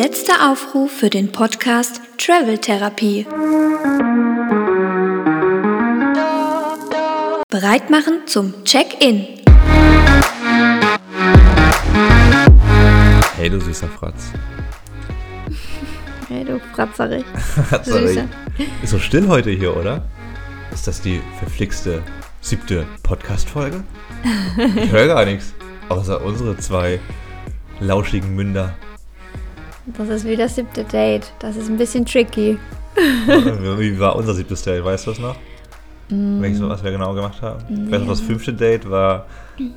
Letzter Aufruf für den Podcast Travel Therapie. Bereit machen zum Check-in. Hey, du süßer Fratz. Hey, du Fratzerich. Sorry. Süßer. Ist so still heute hier, oder? Ist das die verflixte siebte Podcast-Folge? Ich höre gar nichts. Außer unsere zwei lauschigen Münder. Das ist wie das siebte Date. Das ist ein bisschen tricky. Wie war unser siebtes Date? Weißt du das noch? Weißt du, was wir genau gemacht haben? Weißt du, das fünfte Date war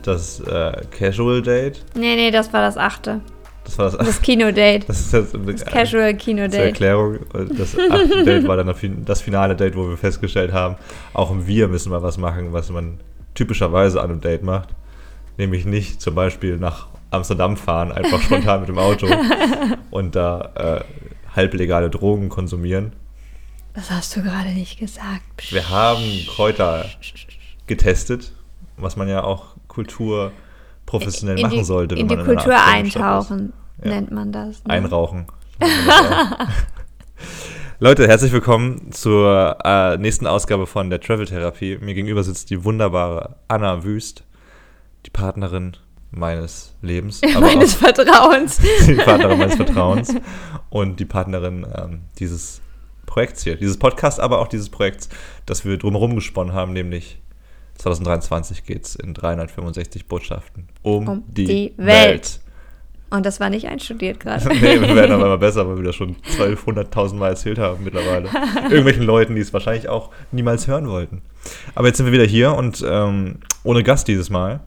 das äh, Casual Date? Nee, nee, das war das achte. Das war das, Das Kinodate. das ist das, Das Casual Zur Kinodate. Erklärung, das achte Date war dann das finale Date, wo wir festgestellt haben, auch wir müssen mal was machen, was man typischerweise an einem Date macht. Nämlich nicht zum Beispiel nach Amsterdam fahren, einfach spontan mit dem Auto und da äh, halblegale Drogen konsumieren. Das hast du gerade nicht gesagt. Wir haben Kräuter getestet, was man ja auch kulturprofessionell in machen die, sollte. In die man in Kultur ist. eintauchen, Ja. nennt man das. ne? Einrauchen. Leute, herzlich willkommen zur äh, nächsten Ausgabe von der Travel Therapie. Mir gegenüber sitzt die wunderbare Anna Wüst, die Partnerin meines Lebens, aber Meines Vertrauens. die Partnerin meines Vertrauens und die Partnerin ähm, dieses Projekts hier, dieses Podcast, aber auch dieses Projekts, das wir drumherum gesponnen haben, nämlich 2023 geht es in 365 Botschaften um, Um die, die Welt. Welt. Und das war nicht einstudiert gerade. nee, wir werden aber immer besser, weil wir das schon 1200.000 Mal erzählt haben mittlerweile. Irgendwelchen Leuten, die es wahrscheinlich auch niemals hören wollten. Aber jetzt sind wir wieder hier und ähm, ohne Gast dieses Mal.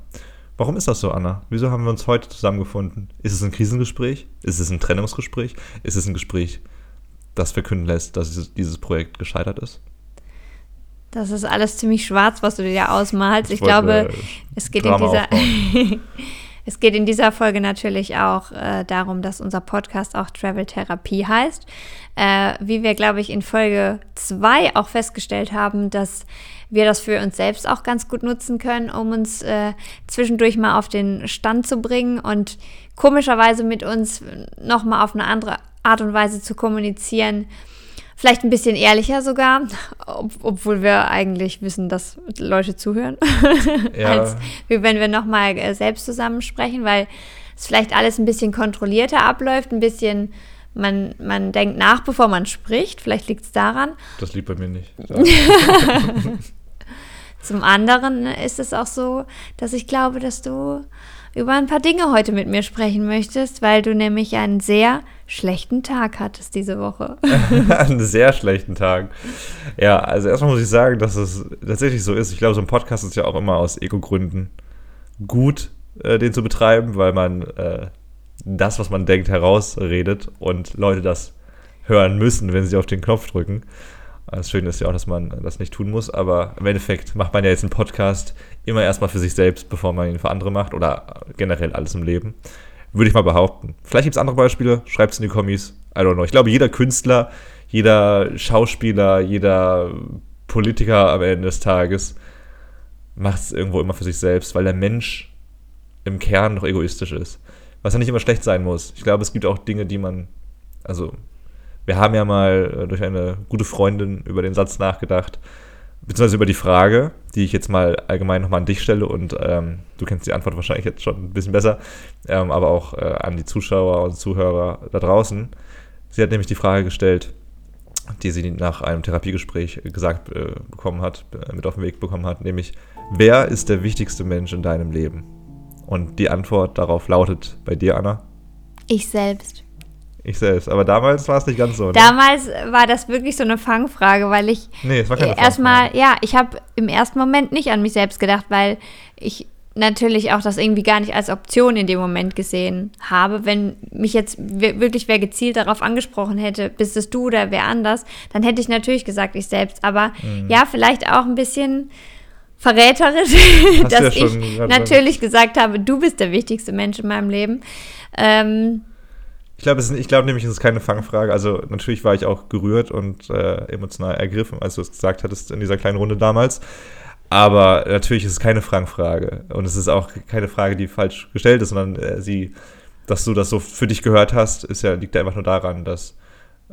Warum ist das so, Anna? Wieso haben wir uns heute zusammengefunden? Ist es ein Krisengespräch? Ist es ein Trennungsgespräch? Ist es ein Gespräch, das verkünden lässt, dass dieses- Projekt gescheitert ist? Das ist alles ziemlich schwarz, was du dir ausmalst. Ich, wollte, glaube, es geht, in Drama dieser, aufbauen. es geht in dieser Folge natürlich auch äh, darum, dass unser Podcast auch Travel Therapie heißt. Äh, wie wir, glaube ich, in Folge 2 auch festgestellt haben, dass wir das für uns selbst auch ganz gut nutzen können, um uns äh, zwischendurch mal auf den Stand zu bringen und komischerweise mit uns nochmal auf eine andere Art und Weise zu kommunizieren. Vielleicht ein bisschen ehrlicher sogar, ob, obwohl wir eigentlich wissen, dass Leute zuhören, Ja. als wie wenn wir nochmal äh, selbst zusammen sprechen, weil es vielleicht alles ein bisschen kontrollierter abläuft, ein bisschen, man, man denkt nach, bevor man spricht, vielleicht liegt es daran. Das liegt bei mir nicht. Zum anderen ist es auch so, dass ich glaube, dass du über ein paar Dinge heute mit mir sprechen möchtest, weil du nämlich einen sehr schlechten Tag hattest diese Woche. einen sehr schlechten Tag. Ja, also erstmal muss ich sagen, dass es tatsächlich so ist. Ich glaube, so ein Podcast ist ja auch immer aus Ego-Gründen gut, äh, den zu betreiben, weil man äh, das, was man denkt, herausredet und Leute das hören müssen, wenn sie auf den Knopf drücken. Das Schöne ist ja auch, dass man das nicht tun muss, aber im Endeffekt macht man ja jetzt einen Podcast immer erstmal für sich selbst, bevor man ihn für andere macht oder generell alles im Leben. Würde ich mal behaupten. Vielleicht gibt es andere Beispiele, schreibt es in die Kommis. I don't know. Ich glaube, jeder Künstler, jeder Schauspieler, jeder Politiker am Ende des Tages macht es irgendwo immer für sich selbst, weil der Mensch im Kern doch egoistisch ist. Was ja nicht immer schlecht sein muss. Ich glaube, es gibt auch Dinge, die man, also wir haben ja mal äh, durch eine gute Freundin über den Satz nachgedacht, beziehungsweise über die Frage, die ich jetzt mal allgemein nochmal an dich stelle und ähm, du kennst die Antwort wahrscheinlich jetzt schon ein bisschen besser, ähm, aber auch äh, an die Zuschauer und Zuhörer da draußen. Sie hat nämlich die Frage gestellt, die sie nach einem Therapiegespräch gesagt äh, bekommen hat, äh, mit auf den Weg bekommen hat, nämlich, wer ist der wichtigste Mensch in deinem Leben? Und die Antwort darauf lautet bei dir, Anna, Ich selbst. Ich selbst. Aber damals war es nicht ganz so. Ne? Damals war das wirklich so eine Fangfrage, weil ich nee, es war keine erstmal, ja, ich habe im ersten Moment nicht an mich selbst gedacht, weil ich natürlich auch das irgendwie gar nicht als Option in dem Moment gesehen habe. Wenn mich jetzt wir- wirklich wer gezielt darauf angesprochen hätte, bist es du oder wer anders, dann hätte ich natürlich gesagt, ich selbst. Aber Mhm. ja, vielleicht auch ein bisschen verräterisch, dass ja ich natürlich gesagt habe, du bist der wichtigste Mensch in meinem Leben. Ähm, Ich glaube, glaube nämlich, es ist keine Fangfrage. Also natürlich war ich auch gerührt und äh, emotional ergriffen, als du es gesagt hattest in dieser kleinen Runde damals. Aber natürlich ist es keine Fangfrage. Und es ist auch keine Frage, die falsch gestellt ist, sondern äh, sie dass du das so für dich gehört hast, ist ja, liegt ja einfach nur daran, dass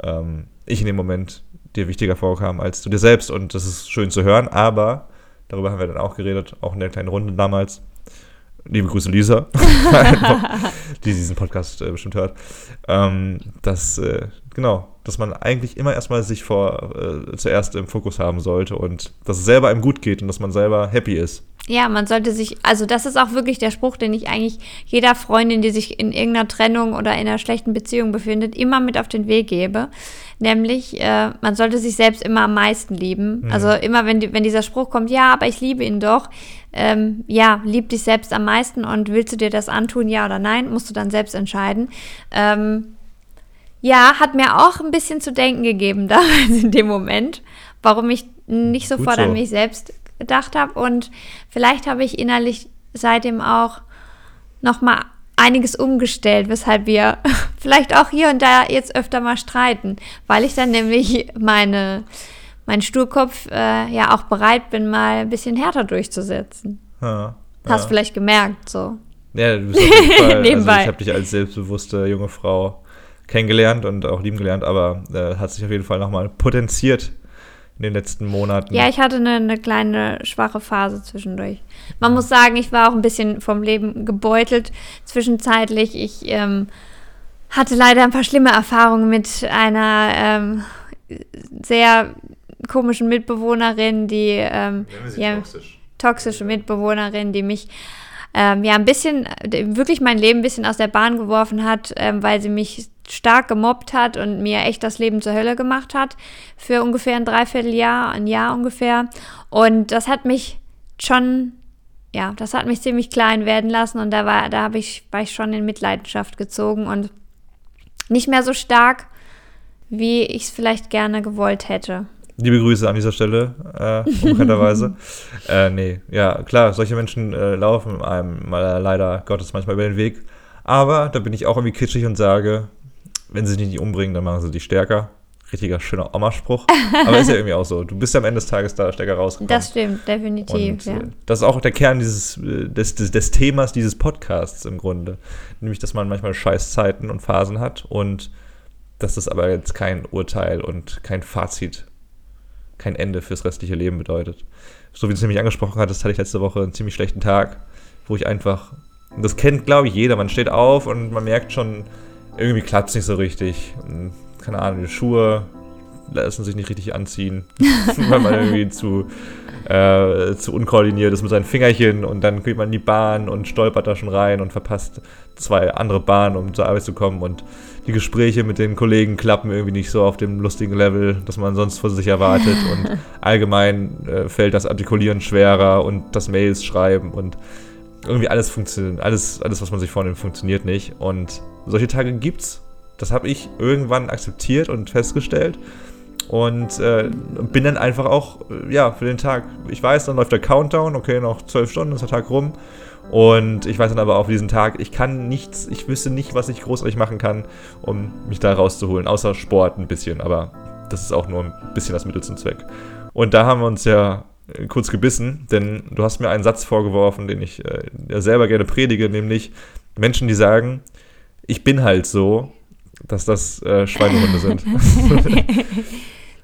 ähm, ich in dem Moment dir wichtiger vorkam als du dir selbst. Und das ist schön zu hören, aber darüber haben wir dann auch geredet, auch in der kleinen Runde damals. Liebe Grüße, Lisa, die diesen Podcast äh, bestimmt hört. Ähm, dass, äh, genau, dass man eigentlich immer erstmal sich vor, äh, zuerst im Fokus haben sollte und dass es selber einem gut geht und dass man selber happy ist. Ja, man sollte sich, also das ist auch wirklich der Spruch, den ich eigentlich jeder Freundin, die sich in irgendeiner Trennung oder in einer schlechten Beziehung befindet, immer mit auf den Weg gebe. Nämlich, äh, man sollte sich selbst immer am meisten lieben. Mhm. Also immer, wenn, wenn dieser Spruch kommt, ja, aber ich liebe ihn doch, ähm, ja, lieb dich selbst am meisten und willst du dir das antun, ja oder nein, musst du dann selbst entscheiden. Ähm, ja, hat mir auch ein bisschen zu denken gegeben damals in dem Moment, warum ich nicht sofort so. an mich selbst gedacht habe. Und vielleicht habe ich innerlich seitdem auch noch mal einiges umgestellt, weshalb wir vielleicht auch hier und da jetzt öfter mal streiten, weil ich dann nämlich meine, mein Sturkopf äh, ja auch bereit bin, mal ein bisschen härter durchzusetzen. Ja, Hast ja. vielleicht gemerkt, so. Ja, du bist auf jeden Fall, also ich habe dich als selbstbewusste junge Frau kennengelernt und auch lieben gelernt, aber äh, hat sich auf jeden Fall nochmal potenziert in den letzten Monaten. Ja, ich hatte eine, eine, kleine schwache Phase zwischendurch. Man muss sagen, ich war auch ein bisschen vom Leben gebeutelt zwischenzeitlich. Ich ähm, hatte leider ein paar schlimme Erfahrungen mit einer ähm, sehr komischen Mitbewohnerin, die ähm, ja, toxisch. toxische Mitbewohnerin, die mich ähm, ja ein bisschen, wirklich mein Leben ein bisschen aus der Bahn geworfen hat, ähm, weil sie mich stark gemobbt hat und mir echt das Leben zur Hölle gemacht hat für ungefähr ein Dreivierteljahr, ein Jahr ungefähr. Und das hat mich schon, ja, das hat mich ziemlich klein werden lassen und da war, da habe ich, war ich schon in Mitleidenschaft gezogen und nicht mehr so stark, wie ich es vielleicht gerne gewollt hätte. Liebe Grüße an dieser Stelle, äh, unbekannterweise. äh, nee, ja, klar, solche Menschen äh, laufen einem mal leider Gottes manchmal über den Weg. Aber da bin ich auch irgendwie kitschig und sage, wenn sie dich nicht umbringen, dann machen sie dich stärker. Richtiger schöner Oma-Spruch. Aber ist ja irgendwie auch so. Du bist ja am Ende des Tages da stärker rausgekommen. Das stimmt, definitiv. Und, ja. Äh, das ist auch der Kern dieses, äh, des, des, des Themas dieses Podcasts im Grunde. Nämlich, dass man manchmal Scheißzeiten und Phasen hat und dass das aber jetzt kein Urteil und kein Fazit, kein Ende fürs restliche Leben bedeutet. So wie du es nämlich angesprochen hattest, hatte ich letzte Woche einen ziemlich schlechten Tag, wo ich einfach, das kennt glaube ich jeder, man steht auf und man merkt schon, irgendwie klappt es nicht so richtig. Keine Ahnung, die Schuhe lassen sich nicht richtig anziehen, weil man irgendwie zu, äh, zu unkoordiniert ist mit seinen Fingerchen und dann geht man in die Bahn und stolpert da schon rein und verpasst zwei andere Bahnen, um zur Arbeit zu kommen und die Gespräche mit den Kollegen klappen irgendwie nicht so auf dem lustigen Level, das man sonst von sich erwartet und allgemein äh, fällt das Artikulieren schwerer und das Mails schreiben und irgendwie alles funktioniert, alles, alles, was man sich vornimmt, funktioniert nicht und solche Tage gibt's. Das habe ich irgendwann akzeptiert und festgestellt. Und äh, bin dann einfach auch, äh, ja, für den Tag. Ich weiß, dann läuft der Countdown, okay, noch zwölf Stunden ist der Tag rum. Und ich weiß dann aber auch diesen Tag, ich kann nichts, ich wüsste nicht, was ich großartig machen kann, um mich da rauszuholen, außer Sport ein bisschen. Aber das ist auch nur ein bisschen das Mittel zum Zweck. Und da haben wir uns ja äh, kurz gebissen, denn du hast mir einen Satz vorgeworfen, den ich äh, selber gerne predige, nämlich Menschen, die sagen, ich bin halt so, dass das äh, Schweinehunde sind.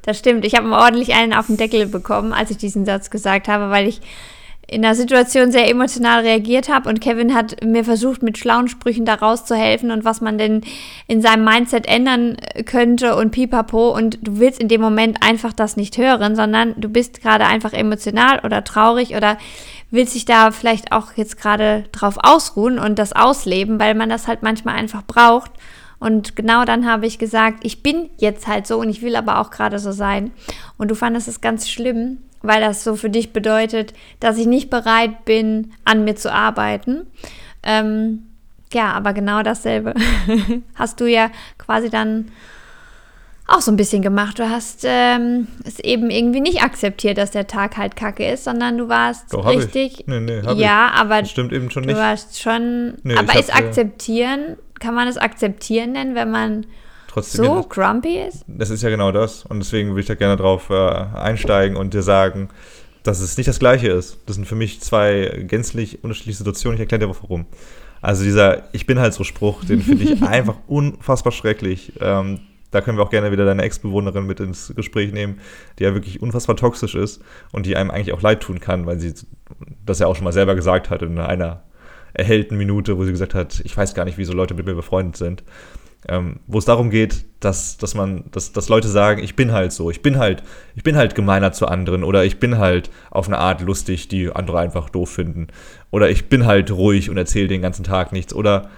das stimmt. Ich habe ordentlich einen auf den Deckel bekommen, als ich diesen Satz gesagt habe, weil ich in der Situation sehr emotional reagiert habe und Kevin hat mir versucht, mit schlauen Sprüchen da rauszuhelfen und was man denn in seinem Mindset ändern könnte und pipapo und du willst in dem Moment einfach das nicht hören, sondern du bist gerade einfach emotional oder traurig oder willst dich da vielleicht auch jetzt gerade drauf ausruhen und das ausleben, weil man das halt manchmal einfach braucht. Und genau dann habe ich gesagt, ich bin jetzt halt so und ich will aber auch gerade so sein. Und du fandest es ganz schlimm, weil das so für dich bedeutet, dass ich nicht bereit bin, an mir zu arbeiten. Ähm, ja, aber genau dasselbe hast du ja quasi dann auch so ein bisschen gemacht. Du hast ähm, es eben irgendwie nicht akzeptiert, dass der Tag halt kacke ist, sondern du warst Doch, richtig. Ich. Nee, nee, ja, ich. aber das stimmt eben schon nicht. Du warst schon. Nee, aber ist akzeptieren, kann man es akzeptieren nennen, wenn man Trotzdem so grumpy ist? Das ist ja genau das. Und deswegen würde ich da gerne drauf äh, einsteigen und dir sagen, dass es nicht das Gleiche ist. Das sind für mich zwei gänzlich unterschiedliche Situationen. Ich erkläre dir warum. Also dieser Ich bin halt so Spruch, den finde ich einfach unfassbar schrecklich. Ähm, da können wir auch gerne wieder deine Ex-Bewohnerin mit ins Gespräch nehmen, die ja wirklich unfassbar toxisch ist und die einem eigentlich auch leid tun kann, weil sie das ja auch schon mal selber gesagt hat in einer erhellten Minute, wo sie gesagt hat, ich weiß gar nicht, wieso Leute mit mir befreundet sind. Ähm, wo es darum geht, dass, dass man, dass, dass Leute sagen, ich bin halt so, ich bin halt, ich bin halt gemeiner zu anderen oder ich bin halt auf eine Art lustig, die andere einfach doof finden. Oder ich bin halt ruhig und erzähle den ganzen Tag nichts. Oder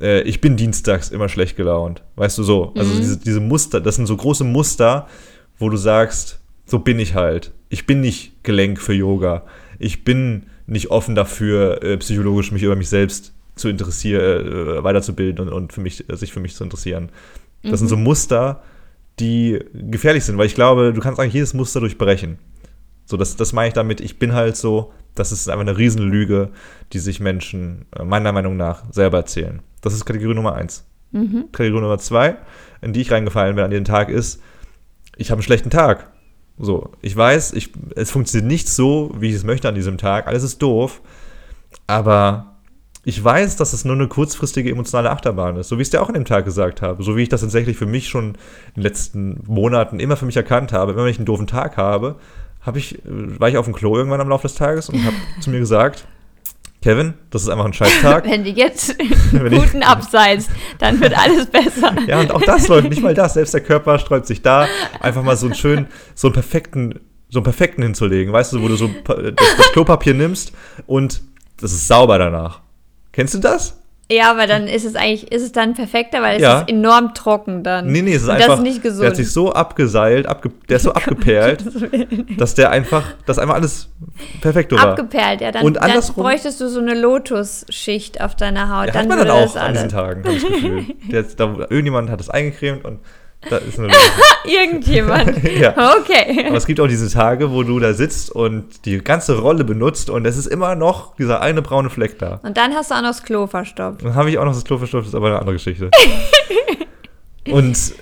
äh, ich bin dienstags immer schlecht gelaunt. Weißt du so? Also mhm. diese, diese Muster, das sind so große Muster, wo du sagst, so bin ich halt. Ich bin nicht Gelenk für Yoga. Ich bin nicht offen dafür, äh, psychologisch mich über mich selbst zu interessieren, äh, weiterzubilden und, und für mich, sich für mich zu interessieren. Das mhm. sind so Muster, die gefährlich sind, weil ich glaube, du kannst eigentlich jedes Muster durchbrechen. So, das, das meine ich damit, ich bin halt so, das ist einfach eine Riesenlüge, die sich Menschen meiner Meinung nach selber erzählen. Das ist Kategorie Nummer eins. Mhm. Kategorie Nummer zwei, in die ich reingefallen bin an den Tag, ist, ich habe einen schlechten Tag. So, ich weiß, ich, es funktioniert nicht so, wie ich es möchte an diesem Tag. Alles ist doof. Aber ich weiß, dass es nur eine kurzfristige emotionale Achterbahn ist. So wie ich es dir auch an dem Tag gesagt habe. So wie ich das tatsächlich für mich schon in den letzten Monaten immer für mich erkannt habe. Immer wenn ich einen doofen Tag habe, habe ich, war ich auf dem Klo irgendwann am Laufe des Tages und habe zu mir gesagt, Kevin, das ist einfach ein Scheißtag. Wenn du jetzt guten abseits, dann wird alles besser. ja, und auch das läuft nicht mal das. Selbst der Körper sträubt sich da, einfach mal so einen schönen, so einen perfekten, so einen perfekten hinzulegen. Weißt du, wo du so das, das Klopapier nimmst und das ist sauber danach. Kennst du das? Ja, aber dann ist es eigentlich, ist es dann perfekter, weil es ja. ist enorm trocken dann. Nee, nee, es ist Und einfach, das ist nicht gesund. der hat sich so abgeseilt, abge, der ist so abgeperlt, dass der einfach, dass einfach alles perfekt war. Abgeperlt, ja, dann, Und andersrum, dann bräuchtest du so eine Lotusschicht auf deiner Haut. Ja, dann hat man dann auch an diesen Tagen, habe ich das Gefühl. Der, da, irgendjemand hat das eingecremt und da ist eine Irgendjemand. ja. Okay. Aber es gibt auch diese Tage, wo du da sitzt und die ganze Rolle benutzt und es ist immer noch dieser eine braune Fleck da. Und dann hast du auch noch das Klo verstopft. Dann habe ich auch noch das Klo verstopft, das ist aber eine andere Geschichte. und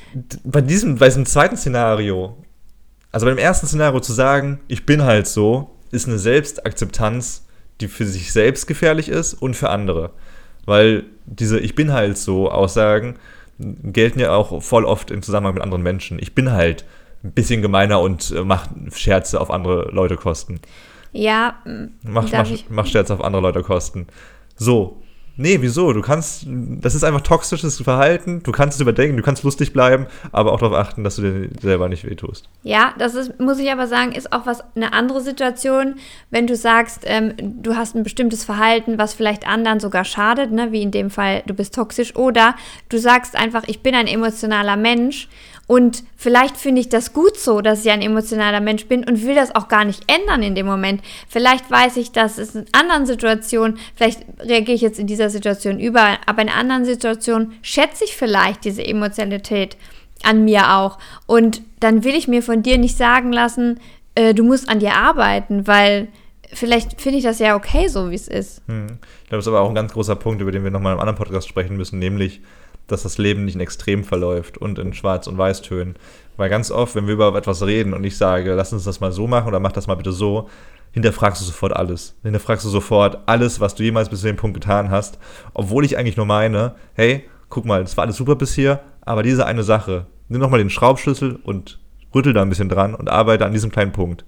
bei diesem, bei diesem zweiten Szenario, also beim ersten Szenario zu sagen, ich bin halt so, ist eine Selbstakzeptanz, die für sich selbst gefährlich ist und für andere. Weil diese Ich bin halt so Aussagen gelten ja auch voll oft im Zusammenhang mit anderen Menschen. Ich bin halt ein bisschen gemeiner und äh, mach Scherze auf andere Leute kosten. Ja, mach, mach, mach Scherze auf andere Leute kosten. So, Nee, wieso? Du kannst, das ist einfach toxisches Verhalten. Du kannst es überdenken, du kannst lustig bleiben, aber auch darauf achten, dass du dir selber nicht wehtust. Ja, das ist, muss ich aber sagen, ist auch was eine andere Situation, wenn du sagst, ähm, du hast ein bestimmtes Verhalten, was vielleicht anderen sogar schadet, ne? wie in dem Fall, du bist toxisch, oder du sagst einfach, ich bin ein emotionaler Mensch und vielleicht finde ich das gut so, dass ich ein emotionaler Mensch bin und will das auch gar nicht ändern in dem Moment. Vielleicht weiß ich, dass es in anderen Situationen, vielleicht reagiere ich jetzt in dieser Situation über, aber in anderen Situationen schätze ich vielleicht diese Emotionalität an mir auch. Und dann will ich mir von dir nicht sagen lassen, äh, du musst an dir arbeiten, weil vielleicht finde ich das ja okay, so wie es ist. Hm. Ich glaube, das ist aber auch ein ganz großer Punkt, über den wir nochmal im anderen Podcast sprechen müssen, nämlich dass das Leben nicht in Extrem verläuft und in Schwarz- und Weißtönen. Weil ganz oft, wenn wir über etwas reden und ich sage, lass uns das mal so machen oder mach das mal bitte so, hinterfragst du sofort alles. Hinterfragst du sofort alles, was du jemals bis zu dem Punkt getan hast. Obwohl ich eigentlich nur meine, hey, guck mal, das war alles super bis hier, aber diese eine Sache, nimm nochmal den Schraubschlüssel und rüttel da ein bisschen dran und arbeite an diesem kleinen Punkt.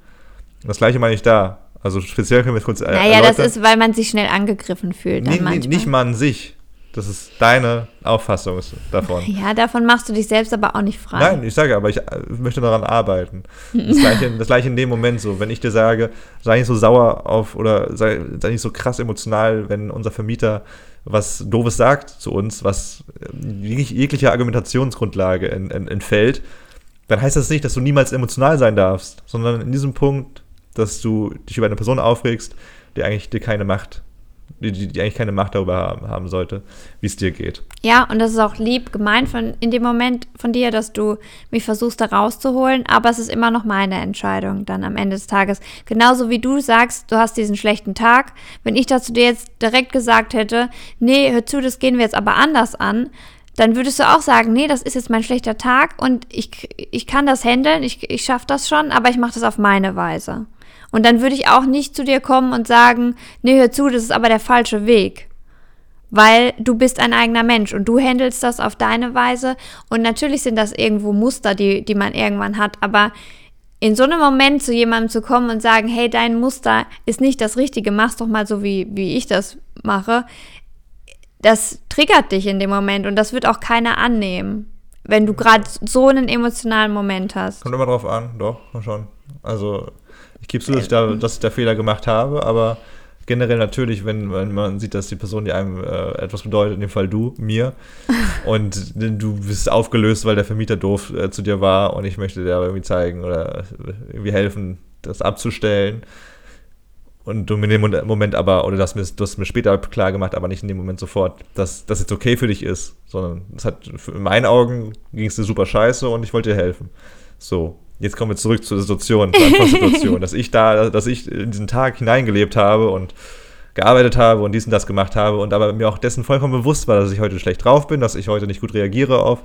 Das gleiche meine ich da. Also speziell können wir es kurz Naja, erläutern. das ist, weil man sich schnell angegriffen fühlt. Nee, nee, nicht man an sich. Das ist deine Auffassung davon. Ja, davon machst du dich selbst aber auch nicht frei. Nein, ich sage aber, ich äh, möchte daran arbeiten. Das gleiche, das gleiche in dem Moment so. Wenn ich dir sage, sei nicht so sauer auf oder sei, sei nicht so krass emotional, wenn unser Vermieter was Doofes sagt zu uns, was äh, jegliche Argumentationsgrundlage entfällt, dann heißt das nicht, dass du niemals emotional sein darfst, sondern in diesem Punkt, dass du dich über eine Person aufregst, die eigentlich dir keine Macht die, die, eigentlich keine Macht darüber haben, haben sollte, wie es dir geht. Ja, und das ist auch lieb gemeint von, in dem Moment von dir, dass du mich versuchst, da rauszuholen, aber es ist immer noch meine Entscheidung dann am Ende des Tages. Genauso wie du sagst, du hast diesen schlechten Tag. Wenn ich dazu dir jetzt direkt gesagt hätte, nee, hör zu, das gehen wir jetzt aber anders an, dann würdest du auch sagen, nee, das ist jetzt mein schlechter Tag und ich, ich kann das handeln, ich, ich schaffe das schon, aber ich mache das auf meine Weise. Und dann würde ich auch nicht zu dir kommen und sagen, nee, hör zu, das ist aber der falsche Weg. weil du bist ein eigener Mensch und du handelst das auf deine Weise. Und natürlich sind das irgendwo Muster, die, die man irgendwann hat, aber in so einem Moment zu jemandem zu kommen und sagen, hey, dein Muster ist nicht das Richtige, mach's doch mal so, wie, wie ich das mache, das triggert dich in dem Moment und das wird auch keiner annehmen, wenn du gerade so einen emotionalen Moment hast. Kommt immer drauf an, doch, schon. Also ich gebe zu, dass ich, da, dass ich da Fehler gemacht habe, aber generell natürlich, wenn, wenn man sieht, dass die Person, die einem äh, etwas bedeutet, in dem Fall du, mir, und du bist aufgelöst, weil der Vermieter doof äh, zu dir war und ich möchte dir aber irgendwie zeigen oder irgendwie helfen, das abzustellen. Und du mir in dem Moment aber, oder das, du hast mir später klar gemacht, aber nicht in dem Moment sofort, dass das jetzt okay für dich ist, sondern es hat, in meinen Augen ging es dir super scheiße und ich wollte dir helfen. So, jetzt kommen wir zurück zur Situation, zur Anfangssituation, dass ich da, dass ich in diesen Tag hineingelebt habe und gearbeitet habe und dies und das gemacht habe und aber mir auch dessen vollkommen bewusst war, dass ich heute schlecht drauf bin, dass ich heute nicht gut reagiere auf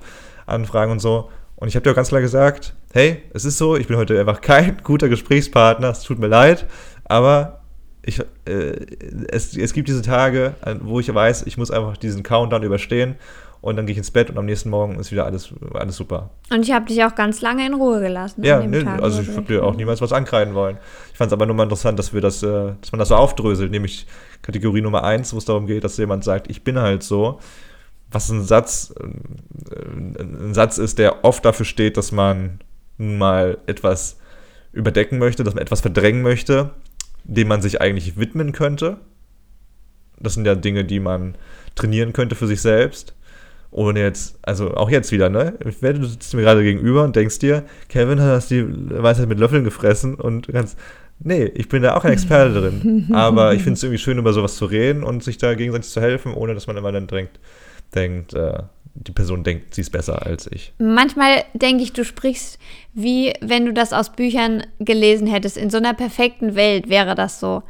Anfragen und so. Und ich habe dir auch ganz klar gesagt, hey, es ist so, ich bin heute einfach kein guter Gesprächspartner, es tut mir leid, aber ich, äh, es, es gibt diese Tage, wo ich weiß, ich muss einfach diesen Countdown überstehen und dann gehe ich ins Bett und am nächsten Morgen ist wieder alles, alles super. Und ich habe dich auch ganz lange in Ruhe gelassen. Ja, ne, Tag, also ich habe dir auch niemals was ankreiden wollen. Ich fand es aber nur mal interessant, dass wir das, äh, dass man das so aufdröselt, nämlich Kategorie Nummer eins, wo es darum geht, dass jemand sagt, ich bin halt so. Was ein Satz, äh, ein Satz ist, der oft dafür steht, dass man mal etwas überdecken möchte, dass man etwas verdrängen möchte, dem man sich eigentlich widmen könnte. Das sind ja Dinge, die man trainieren könnte für sich selbst. Ohne jetzt, also auch jetzt wieder, ne? Ich werde, du sitzt mir gerade gegenüber und denkst dir, Kevin hat das die Weisheit mit Löffeln gefressen und du kannst. Nee, ich bin da auch ein Experte drin. Aber ich finde es irgendwie schön, über sowas zu reden und sich da gegenseitig zu helfen, ohne dass man immer dann denkt, denkt, äh, die Person denkt, sie ist besser als ich. Manchmal denke ich, du sprichst wie wenn du das aus Büchern gelesen hättest. In so einer perfekten Welt wäre das so.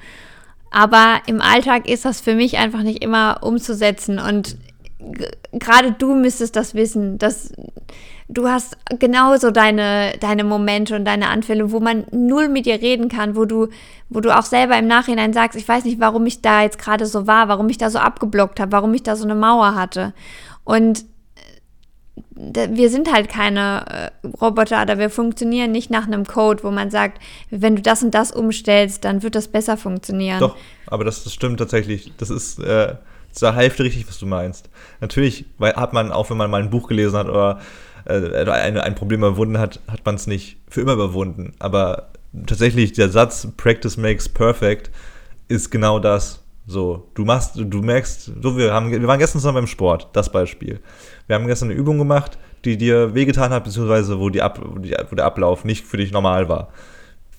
Aber im Alltag ist das für mich einfach nicht immer umzusetzen. Und gerade du müsstest das wissen, dass du hast genauso deine, deine Momente und deine Anfälle, wo man null mit dir reden kann, wo du, wo du auch selber im Nachhinein sagst, ich weiß nicht, warum ich da jetzt gerade so war, warum ich da so abgeblockt habe, warum ich da so eine Mauer hatte. Und äh, wir sind halt keine äh, Roboter oder wir funktionieren nicht nach einem Code, wo man sagt, wenn du das und das umstellst, dann wird das besser funktionieren. Doch, aber das, das stimmt tatsächlich. Das ist äh, zur Hälfte richtig, was du meinst. Natürlich hat man, auch wenn man mal ein Buch gelesen hat oder äh, ein, ein Problem überwunden hat, hat man es nicht für immer überwunden. Aber tatsächlich der Satz Practice makes perfect ist genau das. So, du machst, du merkst, so wir haben, wir waren gestern zusammen beim Sport, das Beispiel. Wir haben gestern eine Übung gemacht, die dir wehgetan hat, beziehungsweise wo, die Ab, wo der Ablauf nicht für dich normal war.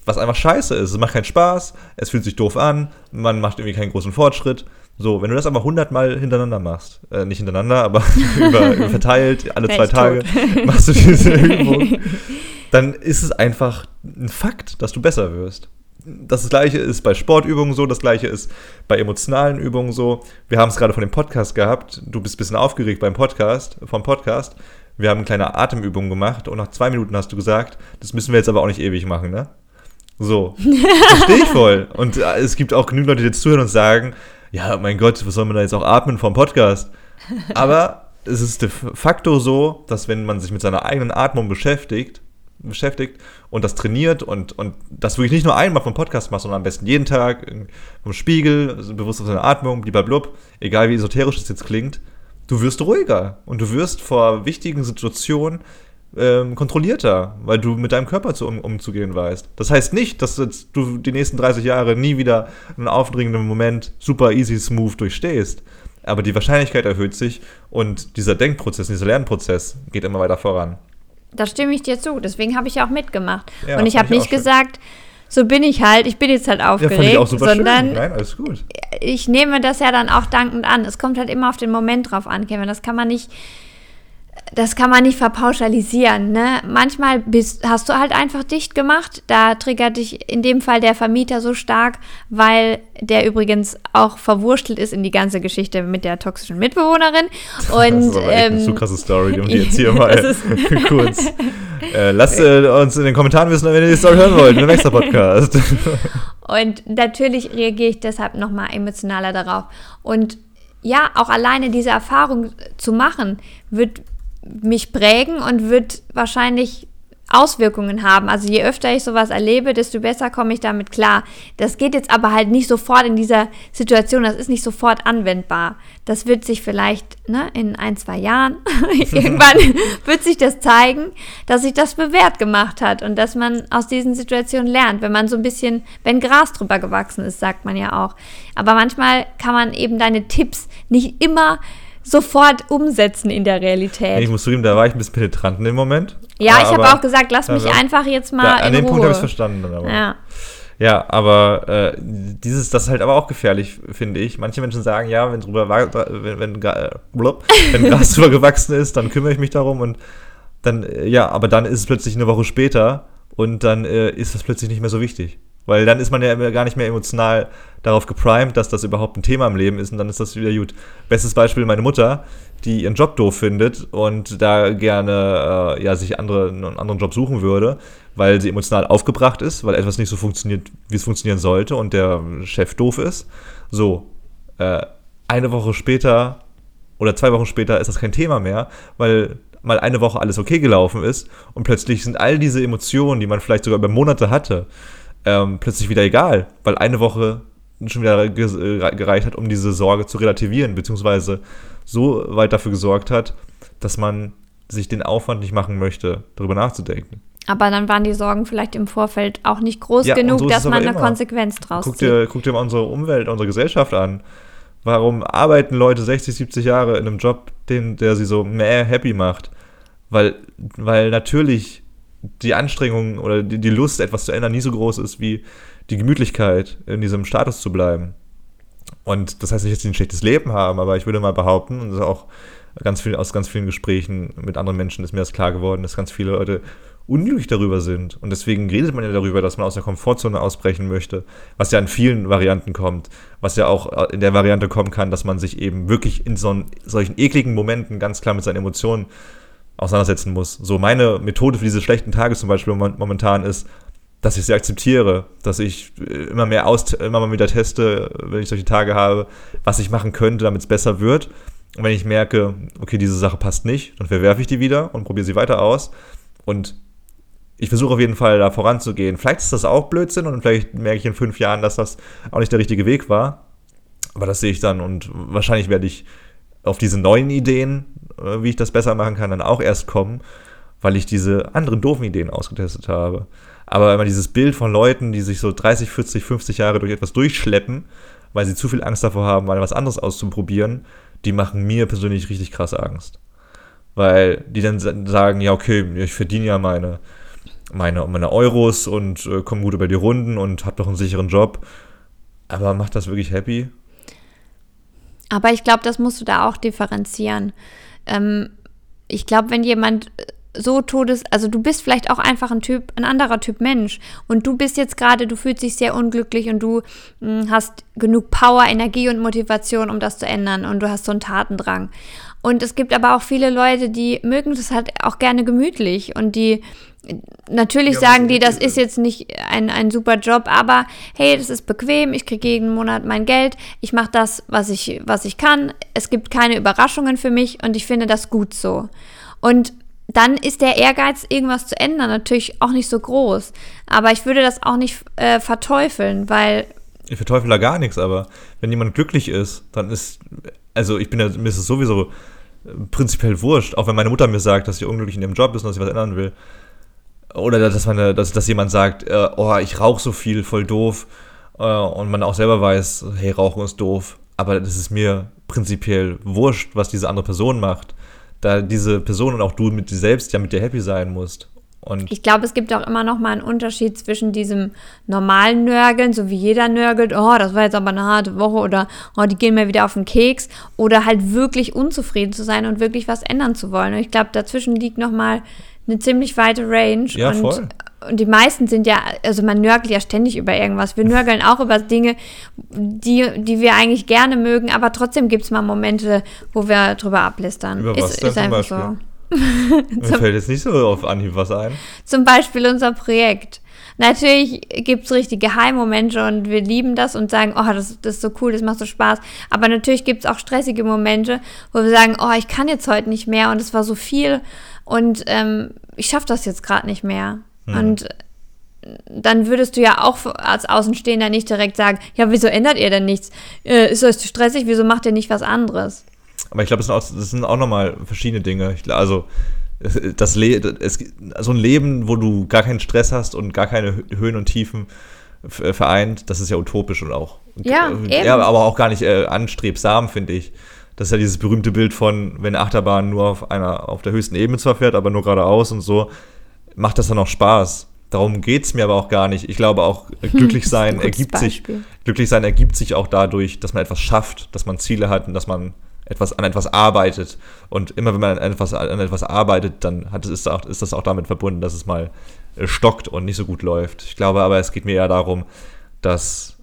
Was einfach scheiße ist. Es macht keinen Spaß, es fühlt sich doof an, man macht irgendwie keinen großen Fortschritt. So, wenn du das aber 100 Mal hintereinander machst, äh, nicht hintereinander, aber über, über verteilt, alle zwei Tage machst du diese Übung, dann ist es einfach ein Fakt, dass du besser wirst. Das gleiche ist bei Sportübungen so, das gleiche ist bei emotionalen Übungen so. Wir haben es gerade von dem Podcast gehabt. Du bist ein bisschen aufgeregt beim Podcast, vom Podcast. Wir haben eine kleine Atemübung gemacht und nach zwei Minuten hast du gesagt, das müssen wir jetzt aber auch nicht ewig machen, ne? So. Verstehe ich voll. Und äh, es gibt auch genügend Leute, die jetzt zuhören und sagen, ja, mein Gott, was soll man da jetzt auch atmen vom Podcast? Aber es ist de facto so, dass wenn man sich mit seiner eigenen Atmung beschäftigt, beschäftigt und das trainiert und, und das wirklich nicht nur einmal vom Podcast macht, sondern am besten jeden Tag vom Spiegel, also bewusst auf seine Atmung, blub, egal wie esoterisch es jetzt klingt, du wirst ruhiger und du wirst vor wichtigen Situationen ähm, kontrollierter, weil du mit deinem Körper zu, um, umzugehen weißt. Das heißt nicht, dass du die nächsten 30 Jahre nie wieder einen aufdringenden Moment super easy smooth durchstehst. Aber die Wahrscheinlichkeit erhöht sich und dieser Denkprozess, dieser Lernprozess geht immer weiter voran. Da stimme ich dir zu. Deswegen habe ich ja auch mitgemacht. Ja, und ich habe nicht gesagt, so bin ich halt, ich bin jetzt halt aufgeregt, ja, ich auch super sondern. Nein, alles gut. ich nehme das ja dann auch dankend an. Es kommt halt immer auf den Moment drauf an, Kevin. Das kann man nicht das kann man nicht verpauschalisieren. Ne? Manchmal bist, hast du halt einfach dicht gemacht. Da triggert dich in dem Fall der Vermieter so stark, weil der übrigens auch verwurstelt ist in die ganze Geschichte mit der toxischen Mitbewohnerin. Und, das ist aber ähm, eine so krasse Story, um die jetzt hier mal kurz. Äh, lasst äh, uns in den Kommentaren wissen, wenn ihr die Story hören wollt, im extra Podcast. Und natürlich reagiere ich deshalb nochmal emotionaler darauf. Und ja, auch alleine diese Erfahrung zu machen, wird mich prägen und wird wahrscheinlich Auswirkungen haben. Also je öfter ich sowas erlebe, desto besser komme ich damit klar. Das geht jetzt aber halt nicht sofort in dieser Situation, das ist nicht sofort anwendbar. Das wird sich vielleicht ne, in ein, zwei Jahren, irgendwann wird sich das zeigen, dass sich das bewährt gemacht hat und dass man aus diesen Situationen lernt, wenn man so ein bisschen, wenn Gras drüber gewachsen ist, sagt man ja auch. Aber manchmal kann man eben deine Tipps nicht immer sofort umsetzen in der Realität. Ich muss zugeben, da war ich ein bisschen penetrant in dem Moment. Ja, ich habe auch gesagt, lass mich ja, einfach jetzt mal ja, in An dem Ruhe. Punkt habe ich es verstanden. Aber. Ja. Ja, aber äh, dieses, das ist halt aber auch gefährlich, finde ich. Manche Menschen sagen, ja, wenn drüber wenn, wenn, äh, blub, wenn Gras drüber gewachsen ist, dann kümmere ich mich darum und dann, äh, ja, aber dann ist es plötzlich eine Woche später und dann äh, ist das plötzlich nicht mehr so wichtig. Weil dann ist man ja gar nicht mehr emotional darauf geprimed, dass das überhaupt ein Thema im Leben ist und dann ist das wieder gut. Bestes Beispiel meine Mutter, die ihren Job doof findet und da gerne äh, ja, sich andere, einen anderen Job suchen würde, weil sie emotional aufgebracht ist, weil etwas nicht so funktioniert, wie es funktionieren sollte und der Chef doof ist. So, äh, eine Woche später oder zwei Wochen später ist das kein Thema mehr, weil mal eine Woche alles okay gelaufen ist und plötzlich sind all diese Emotionen, die man vielleicht sogar über Monate hatte, ähm, plötzlich wieder egal, weil eine Woche schon wieder äh, gereicht hat, um diese Sorge zu relativieren, beziehungsweise so weit dafür gesorgt hat, dass man sich den Aufwand nicht machen möchte, darüber nachzudenken. Aber dann waren die Sorgen vielleicht im Vorfeld auch nicht groß ja, genug, so dass man eine Konsequenz draus guck dir, guck dir mal unsere Umwelt, unsere Gesellschaft an. Warum arbeiten Leute 60, 70 Jahre in einem Job, den, der sie so mehr happy macht? Weil, weil natürlich die Anstrengung oder die, die Lust, etwas zu ändern, nie so groß ist wie die Gemütlichkeit, in diesem Status zu bleiben. Und das heißt nicht, dass sie ein schlechtes Leben haben, aber ich würde mal behaupten, und das ist auch ganz viel, aus ganz vielen Gesprächen mit anderen Menschen ist mir das klar geworden, dass ganz viele Leute unglücklich darüber sind. Und deswegen redet man ja darüber, dass man aus der Komfortzone ausbrechen möchte, was ja in vielen Varianten kommt, was ja auch in der Variante kommen kann, dass man sich eben wirklich in so solchen ekligen Momenten ganz klar mit seinen Emotionen auseinandersetzen muss. So meine Methode für diese schlechten Tage zum Beispiel momentan ist, dass ich sie akzeptiere, dass ich äh, immer mehr aus, immer mal wieder teste, wenn ich solche Tage habe, was ich machen könnte, damit es besser wird. Und wenn ich merke, okay, diese Sache passt nicht, dann verwerfe ich die wieder und probiere sie weiter aus. Und ich versuche auf jeden Fall da voranzugehen. Vielleicht ist das auch Blödsinn und vielleicht merke ich in fünf Jahren, dass das auch nicht der richtige Weg war. Aber das sehe ich dann und wahrscheinlich werde ich auf diese neuen Ideen äh, wie ich das besser machen kann, dann auch erst kommen, weil ich diese anderen doofen Ideen ausgetestet habe. Aber immer dieses Bild von Leuten, die sich so 30, 40, 50 Jahre durch etwas durchschleppen, weil sie zu viel Angst davor haben, mal was anderes auszuprobieren, die machen mir persönlich richtig krass Angst. Weil die dann sagen, ja, okay, ich verdiene ja meine, meine, meine Euros und äh, komme gut über die Runden und habe doch einen sicheren Job. Aber macht das wirklich happy? Aber ich glaube, das musst du da auch differenzieren. Ähm, ich glaube, wenn jemand so todes, also du bist vielleicht auch einfach ein Typ, ein anderer Typ Mensch und du bist jetzt gerade, du fühlst dich sehr unglücklich und du mh, hm, hast genug Power, Energie und Motivation, um das zu ändern und du hast so einen Tatendrang. Und es gibt aber auch viele Leute, die mögen das halt auch gerne gemütlich und die Natürlich ja, sagen die, das ist jetzt nicht ein, ein super Job, aber hey, das ist bequem, ich kriege jeden Monat mein Geld, ich mache das, was ich, was ich kann, es gibt keine Überraschungen für mich und ich finde das gut so. Und dann ist der Ehrgeiz, irgendwas zu ändern, natürlich auch nicht so groß. Aber ich würde das auch nicht äh, verteufeln, weil. Ich verteufel da gar nichts, aber wenn jemand glücklich ist, dann ist. Also ich bin ja, mir ist es sowieso prinzipiell wurscht, auch wenn meine Mutter mir sagt, dass sie unglücklich in ihrem Job ist und dass sie was ändern will oder dass, man, dass, dass jemand sagt, äh, oh, ich rauche so viel, voll doof. Äh, und man auch selber weiß, hey, Rauchen ist doof. Aber das ist mir prinzipiell wurscht, was diese andere Person macht. Da diese Person und auch du mit dir selbst ja mit dir happy sein musst. Und ich glaube, es gibt auch immer noch mal einen Unterschied zwischen diesem normalen Nörgeln, so wie jeder nörgelt, oh, das war jetzt aber eine harte Woche oder oh, die gehen mir wieder auf den Keks, oder halt wirklich unzufrieden zu sein und wirklich was ändern zu wollen. Und ich glaube, dazwischen liegt noch mal eine ziemlich weite Range. Ja, und, voll. Und die meisten sind ja, also man nörgelt ja ständig über irgendwas. Wir nörgeln auch über Dinge, die, die wir eigentlich gerne mögen, aber trotzdem gibt es mal Momente, wo wir drüber ablistern. Über was ist, ist einfach so. Mir fällt jetzt nicht so auf Anhieb was ein. Zum Beispiel unser Projekt. natürlich gibt es richtige High-Momente und wir lieben das und sagen, oh, das, das ist so cool, das macht so Spaß. Aber natürlich gibt es auch stressige Momente, wo wir sagen, oh, ich kann jetzt heute nicht mehr und es war so viel und ähm, ich schaffe das jetzt gerade nicht mehr. Mhm. Und dann würdest du ja auch als Außenstehender nicht direkt sagen, ja, wieso ändert ihr denn nichts? Äh, ist euch zu stressig, wieso macht ihr nicht was anderes? Aber ich glaube, das sind auch, auch nochmal verschiedene Dinge. Ich, also, das Le es, so ein Leben, wo du gar keinen Stress hast und gar keine Höhen und Tiefen vereint, das ist ja utopisch und auch. Ja, äh, ja aber auch gar nicht äh, anstrebsam, finde ich. Das ist ja dieses berühmte Bild von, wenn eine Achterbahn nur auf einer, auf der höchsten Ebene zwar fährt, aber nur geradeaus und so, macht das dann auch Spaß. Darum geht es mir aber auch gar nicht. Ich glaube auch, glücklich sein ergibt sich, glücklich sein ergibt sich auch dadurch, dass man etwas schafft, dass man Ziele hat und dass man etwas, an etwas arbeitet. Und immer wenn man an etwas, an etwas arbeitet, dann hat, ist, auch, ist das auch damit verbunden, dass es mal äh, stockt und nicht so gut läuft. Ich glaube aber, es geht mir eher darum, dass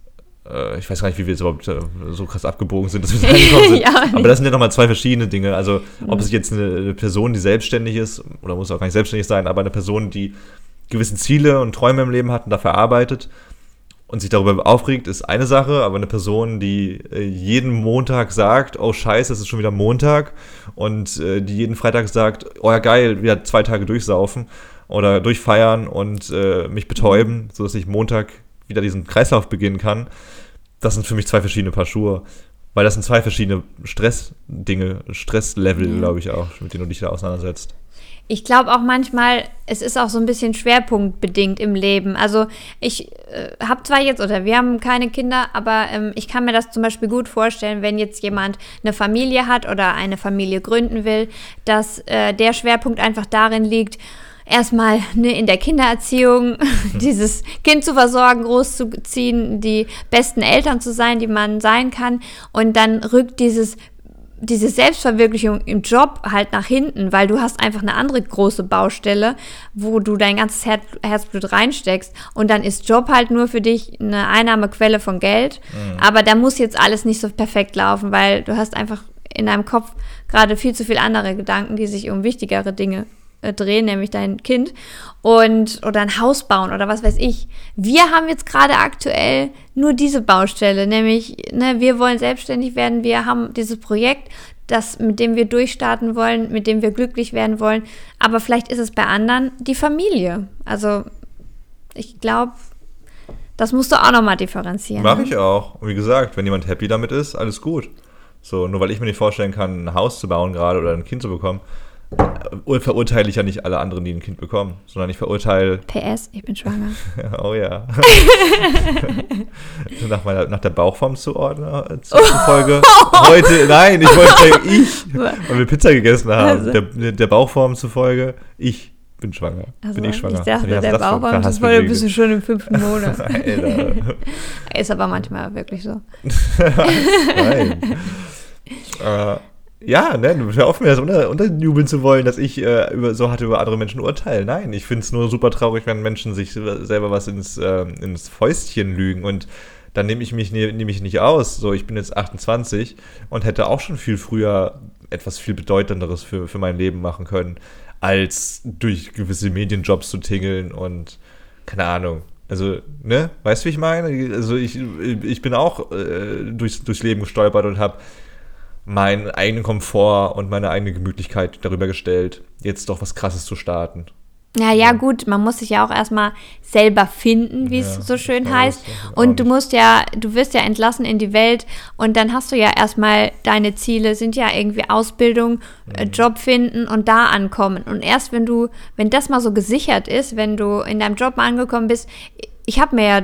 ich weiß gar nicht, wie wir jetzt überhaupt äh, so krass abgebogen sind, dass wir da angekommen sind. ja, aber das sind ja nochmal zwei verschiedene Dinge. Also, ob es jetzt eine, Person, die selbstständig ist, oder muss auch gar nicht selbstständig sein, aber eine Person, die gewisse Ziele und Träume im Leben hat und dafür arbeitet, und sich darüber aufregt, ist eine Sache, aber eine Person, die äh, jeden Montag sagt, oh scheiße, es ist schon wieder Montag und äh, die jeden Freitag sagt, oh ja geil, wieder zwei Tage durchsaufen oder durchfeiern und äh, mich betäuben, sodass ich Montag wieder diesen Kreislauf beginnen kann, das sind für mich zwei verschiedene Paar Schuhe. Weil das sind zwei verschiedene Stressdinge, Stresslevel, ja. glaube ich auch, mit denen du dich da auseinandersetzt ich glaube auch manchmal, es ist auch so ein bisschen schwerpunktbedingt im Leben. Also ich äh, habe zwar jetzt, oder wir haben keine Kinder, aber ähm, ich kann mir das zum Beispiel gut vorstellen, wenn jetzt jemand eine Familie hat oder eine Familie gründen will, dass äh, der Schwerpunkt einfach darin liegt, erstmal ne, in der Kindererziehung dieses Kind zu versorgen, großzuziehen, die besten Eltern zu sein, die man sein kann. Und dann rückt dieses diese Selbstverwirklichung im Job halt nach hinten, weil du hast einfach eine andere große Baustelle, wo du dein ganzes Her Herzblut reinsteckst und dann ist Job halt nur für dich eine Einnahmequelle von Geld, mhm. aber da muss jetzt alles nicht so perfekt laufen, weil du hast einfach in deinem Kopf gerade viel zu viele andere Gedanken, die sich um wichtigere Dinge drehen, nämlich dein Kind und oder ein Haus bauen oder was weiß ich. Wir haben jetzt gerade aktuell nur diese Baustelle, nämlich ne, wir wollen selbstständig werden, wir haben dieses Projekt, das mit dem wir durchstarten wollen, mit dem wir glücklich werden wollen, aber vielleicht ist es bei anderen die Familie. Also ich glaube, das musst du auch nochmal differenzieren. Mache ne? ich auch. Und wie gesagt, wenn jemand happy damit ist, alles gut. So, nur weil ich mir nicht vorstellen kann, ein Haus zu bauen gerade oder ein Kind zu bekommen, verurteile ich ja nicht alle anderen, die ein Kind bekommen, sondern ich verurteile. PS, ich bin schwanger. oh ja. nach, meiner, nach der Bauchform zuordnen zufolge. Heute, nein, ich wollte ich, weil wir Pizza gegessen haben. Also. Der, der Bauchform zufolge, ich bin schwanger. Also, bin ich schwanger. Ich dachte, der Bauchform zufolge bist du schon im fünften Monat. Ist aber manchmal wirklich so. nein. äh, ja, ne, hör auf mir das unter, unterjubeln zu wollen, dass ich äh, über, so hart über andere Menschen urteile. Nein, ich finde es nur super traurig, wenn Menschen sich selber was ins, äh, ins Fäustchen lügen und dann nehme ich mich nehm ich nicht aus. So, ich bin jetzt 28 und hätte auch schon viel früher etwas viel Bedeutenderes für, für mein Leben machen können, als durch gewisse Medienjobs zu tingeln und keine Ahnung. Also, ne, weißt du, wie ich meine? Also, ich, ich bin auch äh, durchs, durchs Leben gestolpert und habe meinen eigenen Komfort und meine eigene Gemütlichkeit darüber gestellt, jetzt doch was Krasses zu starten. Ja, ja, gut, man muss sich ja auch erstmal selber finden, wie es so schön heißt. Und du musst ja, du wirst ja entlassen in die Welt und dann hast du ja erstmal deine Ziele, sind ja irgendwie Ausbildung, äh, mhm. Job finden und da ankommen. Und erst wenn du, wenn das mal so gesichert ist, wenn du in deinem Job mal angekommen bist, ich habe mir ja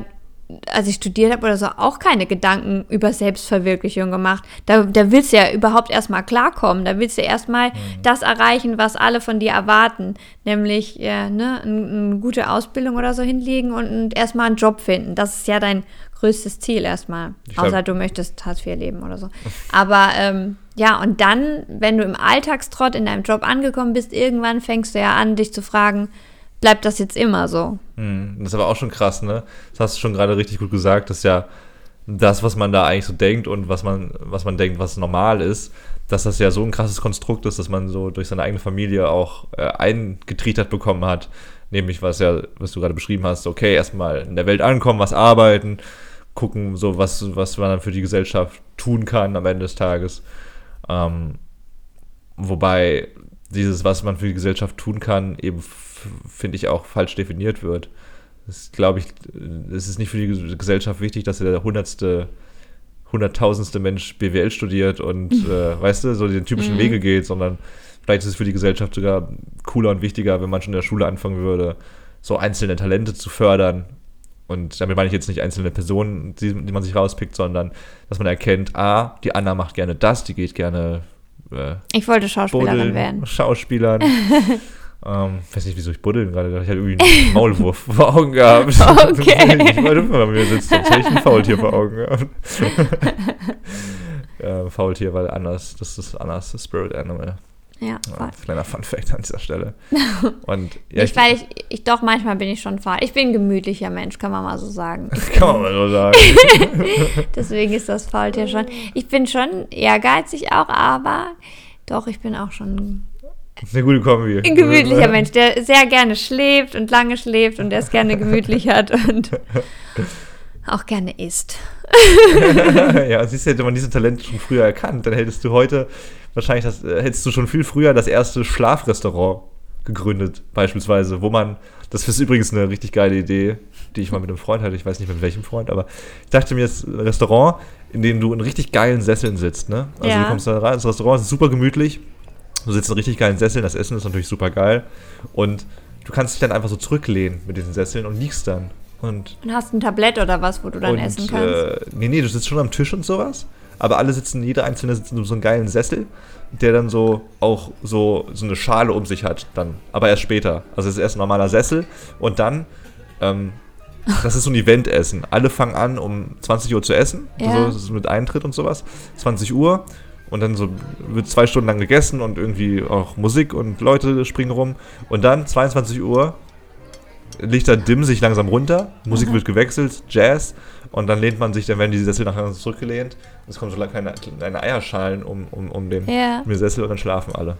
als ich studiert habe oder so, auch keine Gedanken über Selbstverwirklichung gemacht. Da, da willst du ja überhaupt erstmal klarkommen. Da willst du erstmal mhm. das erreichen, was alle von dir erwarten. Nämlich ja, ne, eine, gute Ausbildung oder so hinlegen und, und erstmal einen Job finden. Das ist ja dein größtes Ziel erstmal. Glaub, Außer du möchtest Hartz IV leben oder so. Aber ähm, ja, und dann, wenn du im Alltagstrott in deinem Job angekommen bist, irgendwann fängst du ja an, dich zu fragen, bleibt das jetzt immer so. Hm, das ist aber auch schon krass, ne? Das hast du schon gerade richtig gut gesagt, dass ja das, was man da eigentlich so denkt und was man, was man denkt, was normal ist, dass das ja so ein krasses Konstrukt ist, dass man so durch seine eigene Familie auch äh, eingetrichtert bekommen hat. Nämlich, was ja, was du gerade beschrieben hast, okay, erstmal in der Welt ankommen, was arbeiten, gucken, so was, was man dann für die Gesellschaft tun kann am Ende des Tages. Ähm, wobei dieses, was man für die Gesellschaft tun kann, eben, finde ich, auch falsch definiert wird. Das glaube ich, es ist nicht für die Gesellschaft wichtig, dass der hundertste, hunderttausendste Mensch BWL studiert und, äh, weißt du, so den typischen mhm. Wege geht, sondern vielleicht ist es für die Gesellschaft sogar cooler und wichtiger, wenn man schon in der Schule anfangen würde, so einzelne Talente zu fördern. Und damit meine ich jetzt nicht einzelne Personen, die, die man sich rauspickt, sondern dass man erkennt, ah, die Anna macht gerne das, die geht gerne. Äh, ich wollte Schauspielerin Buddeln, werden. Schauspielern. Ähm, weiß nicht, wieso ich buddeln gerade. Ich hatte irgendwie einen Maulwurf vor Augen gehabt. Okay. ich wollte bei mir sonst hätte ich ein Faultier vor Augen gehabt. äh, Faultier, weil Annas, das ist Annas Spirit Animal. Ja, ja kleiner Fun Fact an dieser Stelle. Und, ja, nicht, weil ich, ich, doch, manchmal bin ich schon faul. Ich bin ein gemütlicher Mensch, kann man mal so sagen. kann man mal so sagen. Deswegen ist das Faultier schon. Ich bin schon ehrgeizig auch, aber doch, ich bin auch schon eine gute Kombi. Ein gemütlicher Mensch, der sehr gerne schläft und lange schläft und der es gerne gemütlich hat und auch gerne isst. ja, siehst du, hätte man diese Talente schon früher erkannt, dann hättest du heute wahrscheinlich das, äh, hättest du schon viel früher das erste Schlafrestaurant gegründet, beispielsweise, wo man, das ist übrigens eine richtig geile Idee, die ich mal mit einem Freund hatte, ich weiß nicht mit welchem Freund, aber ich dachte mir, das Restaurant, in dem du in richtig geilen Sesseln sitzt, ne? Also ja. du kommst da rein, das Restaurant ist super gemütlich, Du sitzt in richtig geilen Sesseln, das Essen ist natürlich super geil. Und du kannst dich dann einfach so zurücklehnen mit diesen Sesseln und liegst dann. Und, und hast ein Tablett oder was, wo du dann und, essen kannst? Äh, nee, nee, du sitzt schon am Tisch und sowas. Aber alle sitzen, jeder einzelne sitzt in so einem geilen Sessel, der dann so auch so, so eine Schale um sich hat, dann. Aber erst später. Also es ist erst ein normaler Sessel und dann, ähm, das ist so ein Eventessen. Alle fangen an, um 20 Uhr zu essen. Ja. Also das ist mit Eintritt und sowas. 20 Uhr und dann so wird zwei Stunden lang gegessen und irgendwie auch Musik und Leute springen rum. Und dann 22 Uhr Lichter dimmen sich langsam runter, Musik Aha. wird gewechselt, Jazz und dann lehnt man sich, dann werden die Sessel nachher zurückgelehnt. Es kommen so kleine, kleine Eierschalen um, um, um, den, ja. um den Sessel und dann schlafen alle.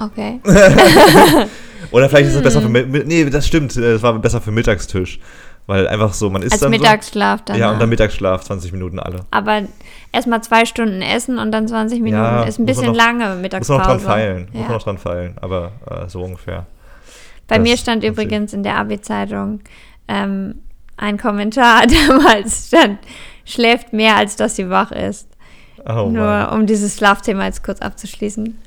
Okay. Oder vielleicht ist es besser für. Hm. Nee, das stimmt, es war besser für Mittagstisch. Weil einfach so, man ist Als dann. Mittagsschlaf so, dann. Ja, und dann Mittagsschlaf, 20 Minuten alle. Aber erstmal zwei Stunden essen und dann 20 Minuten. Ja, ist ein bisschen noch, lange Mittagspause. Muss man noch dran feilen. Ja. Muss man noch dran feilen, aber äh, so ungefähr. Bei das mir stand übrigens in der Abi-Zeitung ähm, ein Kommentar damals stand, schläft mehr, als dass sie wach ist. Oh, Nur Mann. um dieses Schlafthema jetzt kurz abzuschließen.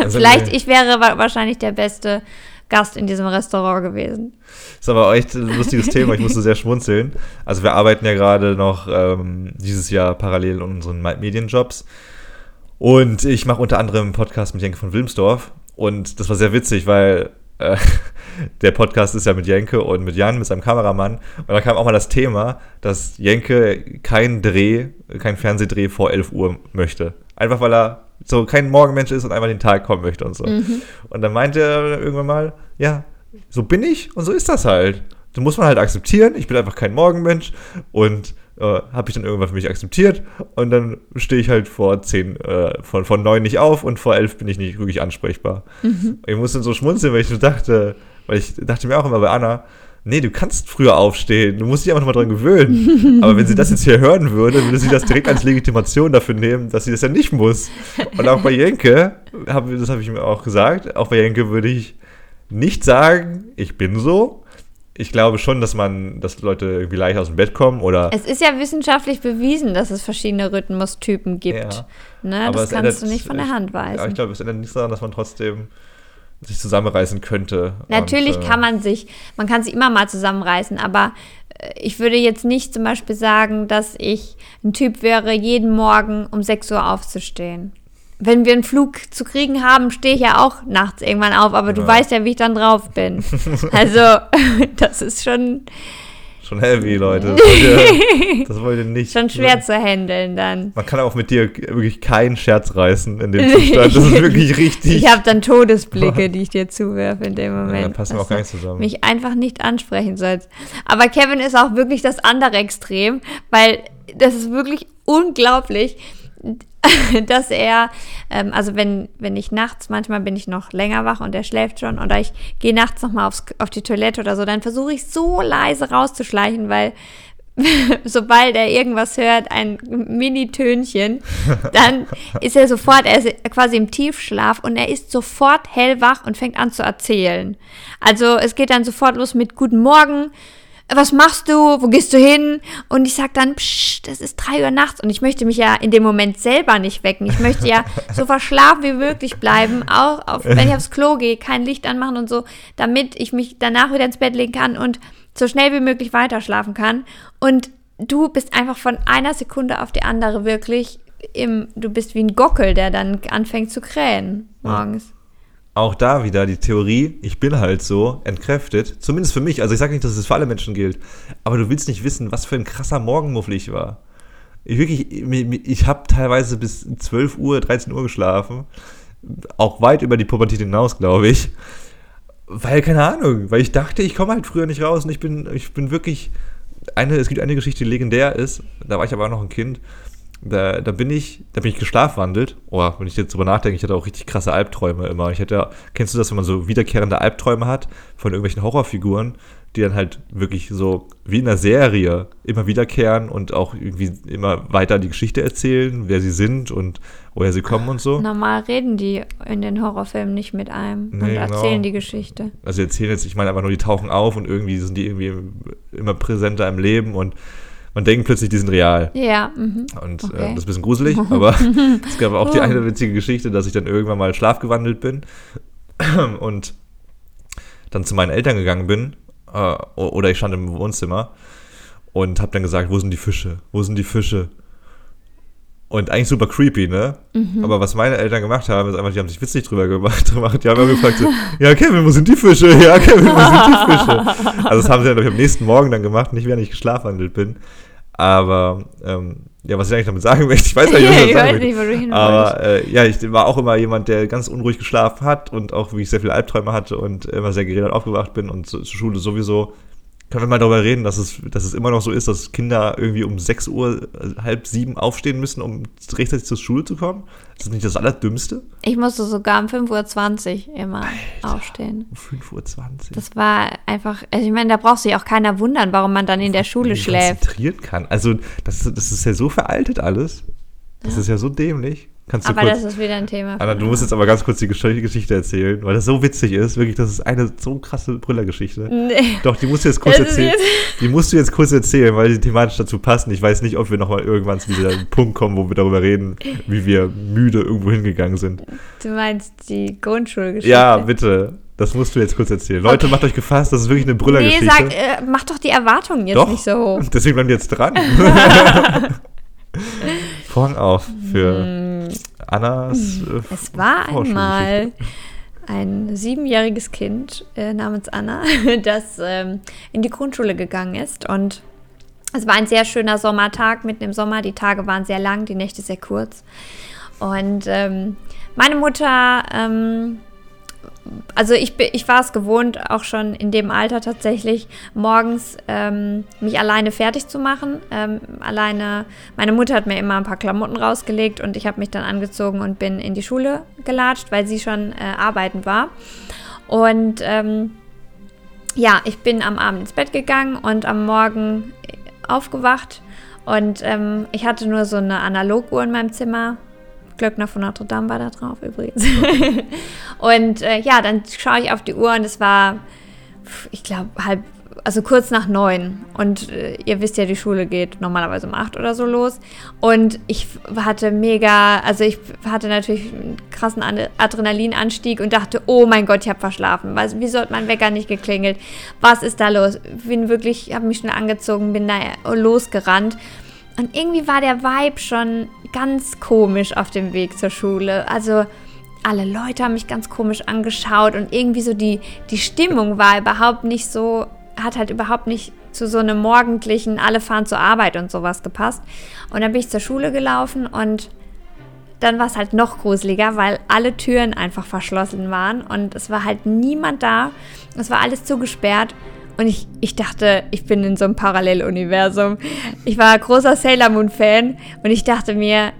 Also Vielleicht, ich wäre wahrscheinlich der beste Gast in diesem Restaurant gewesen. Das ist aber echt ein lustiges Thema, ich musste sehr schmunzeln. Also wir arbeiten ja gerade noch ähm, dieses Jahr parallel in unseren Medienjobs. Und ich mache unter anderem einen Podcast mit Jenke von Wilmsdorf. Und das war sehr witzig, weil äh, der Podcast ist ja mit Jenke und mit Jan, mit seinem Kameramann. Und da kam auch mal das Thema, dass Jenke keinen Dreh, keinen Fernsehdreh vor 11 Uhr möchte. Einfach weil er so kein Morgenmensch ist und einfach den Tag kommen möchte und so. Mhm. Und dann meinte er irgendwann mal, ja, so bin ich und so ist das halt. Das muss man halt akzeptieren. Ich bin einfach kein Morgenmensch und äh, habe ich dann irgendwann für mich akzeptiert und dann stehe ich halt vor zehn, äh, von, von neun nicht auf und vor elf bin ich nicht wirklich ansprechbar. Mhm. Ich musste so schmunzeln, weil ich so dachte, weil ich dachte mir auch immer bei Anna, nee, du kannst früher aufstehen, du musst dich einfach mal dran gewöhnen. Aber wenn sie das jetzt hier hören würde, würde sie das direkt als Legitimation dafür nehmen, dass sie das ja nicht muss. Und auch bei Jenke, hab, das habe ich mir auch gesagt, auch bei Jenke würde ich nicht sagen, ich bin so. Ich glaube schon, dass man, dass Leute irgendwie leicht aus dem Bett kommen oder. Es ist ja wissenschaftlich bewiesen, dass es verschiedene Rhythmustypen gibt. Ja, ne? Das kannst ändert, du nicht von der Hand weisen. Ja, ich glaube, es ändert nichts daran, dass man trotzdem sich zusammenreißen könnte. Natürlich und, äh, kann man sich, man kann sich immer mal zusammenreißen, aber äh, ich würde jetzt nicht zum Beispiel sagen, dass ich ein Typ wäre, jeden Morgen um 6 Uhr aufzustehen. Wenn wir einen Flug zu kriegen haben, stehe ich ja auch nachts irgendwann auf, aber du ja. weißt ja, wie ich dann drauf bin. Also, das ist schon. Schon heavy, Leute. Das wollt ihr, das wollt ihr nicht. Schon schwer zu handeln dann. Man kann auch mit dir wirklich keinen Scherz reißen in dem Zustand. Das ist wirklich richtig. Ich habe dann Todesblicke, die ich dir zuwerfe in dem Moment. Ja, da passen wir auch gar nicht zusammen. Mich einfach nicht ansprechen sollst. Aber Kevin ist auch wirklich das andere Extrem, weil das ist wirklich unglaublich dass er, ähm, also wenn, wenn ich nachts, manchmal bin ich noch länger wach und er schläft schon oder ich gehe nachts nochmal auf die Toilette oder so, dann versuche ich so leise rauszuschleichen, weil sobald er irgendwas hört, ein Mini-Tönchen, dann ist er sofort, er ist quasi im Tiefschlaf und er ist sofort hellwach und fängt an zu erzählen. Also es geht dann sofort los mit Guten Morgen, was machst du, wo gehst du hin? Und ich sag dann, psch, das ist drei Uhr nachts und ich möchte mich ja in dem Moment selber nicht wecken. Ich möchte ja so verschlafen wie möglich bleiben, auch auf, wenn ich aufs Klo gehe, kein Licht anmachen und so, damit ich mich danach wieder ins Bett legen kann und so schnell wie möglich weiter schlafen kann. Und du bist einfach von einer Sekunde auf die andere wirklich im, du bist wie ein Gockel, der dann anfängt zu krähen morgens. Ja auch da wieder die Theorie, ich bin halt so, entkräftet. Zumindest für mich. Also ich sage nicht, dass es für alle Menschen gilt. Aber du willst nicht wissen, was für ein krasser Morgenmuffel ich war. Ich wirklich, ich habe teilweise bis 12 Uhr, 13 Uhr geschlafen. Auch weit über die Pubertät hinaus, glaube ich. Weil, keine Ahnung, weil ich dachte, ich komme halt früher nicht raus und ich bin, ich bin wirklich. Eine, es gibt eine Geschichte, die legendär ist. Da war ich aber auch noch ein Kind. Da, da bin ich, da bin ich geschlafwandelt. Oh, wenn ich jetzt drüber nachdenke, ich hatte auch richtig krasse Albträume immer. Ich hatte, kennst du das, wenn man so wiederkehrende Albträume hat von irgendwelchen Horrorfiguren, die dann halt wirklich so wie in einer Serie immer wiederkehren und auch irgendwie immer weiter die Geschichte erzählen, wer sie sind und woher sie kommen und so. Normal reden die in den Horrorfilmen nicht mit einem nee, und genau. erzählen genau. die Geschichte. Also erzählen jetzt, ich meine einfach nur, die tauchen auf und irgendwie sind die irgendwie immer präsenter im Leben und man denkt plötzlich, die sind real. Ja. Mhm. Und äh, okay. äh, das ist ein bisschen gruselig, aber es gab auch die eine witzige Geschichte, dass ich dann irgendwann mal schlafgewandelt bin und dann zu meinen Eltern gegangen bin äh, oder ich stand im Wohnzimmer und habe dann gesagt, wo sind die Fische? Wo sind die Fische? Und eigentlich super creepy, ne? Mhm. Aber was meine Eltern gemacht haben, ist einfach, die haben sich witzig drüber gemacht. Die haben immer gefragt, so, ja, Kevin, wo sind die Fische? Ja, Kevin, wo sind die Fische? Also das haben sie dann, glaube ich, am nächsten Morgen dann gemacht, nicht während ich geschlafwandelt bin. Aber ähm, ja, was ich eigentlich damit sagen möchte, ich weiß gar nicht, was ich sagen nicht, möchte. Aber äh, ja, ich war auch immer jemand, der ganz unruhig geschlafen hat und auch wie ich sehr viele Albträume hatte und immer sehr geredet aufgewacht bin und zur Schule sowieso können wir mal darüber reden, dass es, dass es immer noch so ist, dass Kinder irgendwie um 6 Uhr, äh, halb sieben aufstehen müssen, um rechtzeitig zur Schule zu kommen? Ist das nicht das Allerdümmste? Ich musste sogar um 5.20 Uhr immer Alter, aufstehen. Um 5.20 Uhr? Das war einfach, also ich meine, da braucht sich auch keiner wundern, warum man dann in der Schule schläft. konzentrieren kann. Also das, das ist ja so veraltet alles. Das ja. ist ja so dämlich. Kannst du aber kurz, das ist wieder ein Thema. Anna, du musst jetzt aber ganz kurz die Geschichte erzählen, weil das so witzig ist. Wirklich, das ist eine so krasse Brüllergeschichte. Nee. Doch, die musst du jetzt kurz erzählen. Die musst du jetzt kurz erzählen, weil die thematisch dazu passen. Ich weiß nicht, ob wir nochmal irgendwann zu diesem Punkt kommen, wo wir darüber reden, wie wir müde irgendwo hingegangen sind. Du meinst die Grundschulgeschichte? Ja, bitte. Das musst du jetzt kurz erzählen. Leute, macht euch gefasst, das ist wirklich eine Brüllergeschichte. Nee, sag, äh, mach doch die Erwartungen jetzt doch, nicht so hoch. Deswegen bleiben die jetzt dran. Vorhang auf für hm. Annas. Äh, es war einmal ein siebenjähriges Kind äh, namens Anna, das ähm, in die Grundschule gegangen ist. Und es war ein sehr schöner Sommertag mitten im Sommer. Die Tage waren sehr lang, die Nächte sehr kurz. Und ähm, meine Mutter ähm, also ich, ich war es gewohnt, auch schon in dem Alter tatsächlich morgens ähm, mich alleine fertig zu machen. Ähm, alleine, meine Mutter hat mir immer ein paar Klamotten rausgelegt und ich habe mich dann angezogen und bin in die Schule gelatscht, weil sie schon äh, arbeiten war. Und ähm, ja, ich bin am Abend ins Bett gegangen und am Morgen aufgewacht. Und ähm, ich hatte nur so eine Analoguhr in meinem Zimmer, Glöckner von Notre Dame war da drauf übrigens. und äh, ja, dann schaue ich auf die Uhr und es war, ich glaube, halb, also kurz nach neun. Und äh, ihr wisst ja, die Schule geht normalerweise um acht oder so los. Und ich hatte mega, also ich hatte natürlich einen krassen Adrenalinanstieg und dachte, oh mein Gott, ich habe verschlafen. Was, wieso hat mein Wecker nicht geklingelt? Was ist da los? Bin wirklich, habe mich schnell angezogen, bin da losgerannt. Und irgendwie war der Vibe schon ganz komisch auf dem Weg zur Schule. Also alle Leute haben mich ganz komisch angeschaut und irgendwie so die, die Stimmung war überhaupt nicht so hat halt überhaupt nicht zu so einem morgendlichen, alle fahren zur Arbeit und sowas gepasst. Und dann bin ich zur Schule gelaufen und dann war es halt noch gruseliger, weil alle Türen einfach verschlossen waren und es war halt niemand da. Es war alles zugesperrt. Und ich, ich dachte, ich bin in so einem Paralleluniversum. Ich war großer Sailor Moon-Fan und ich dachte mir,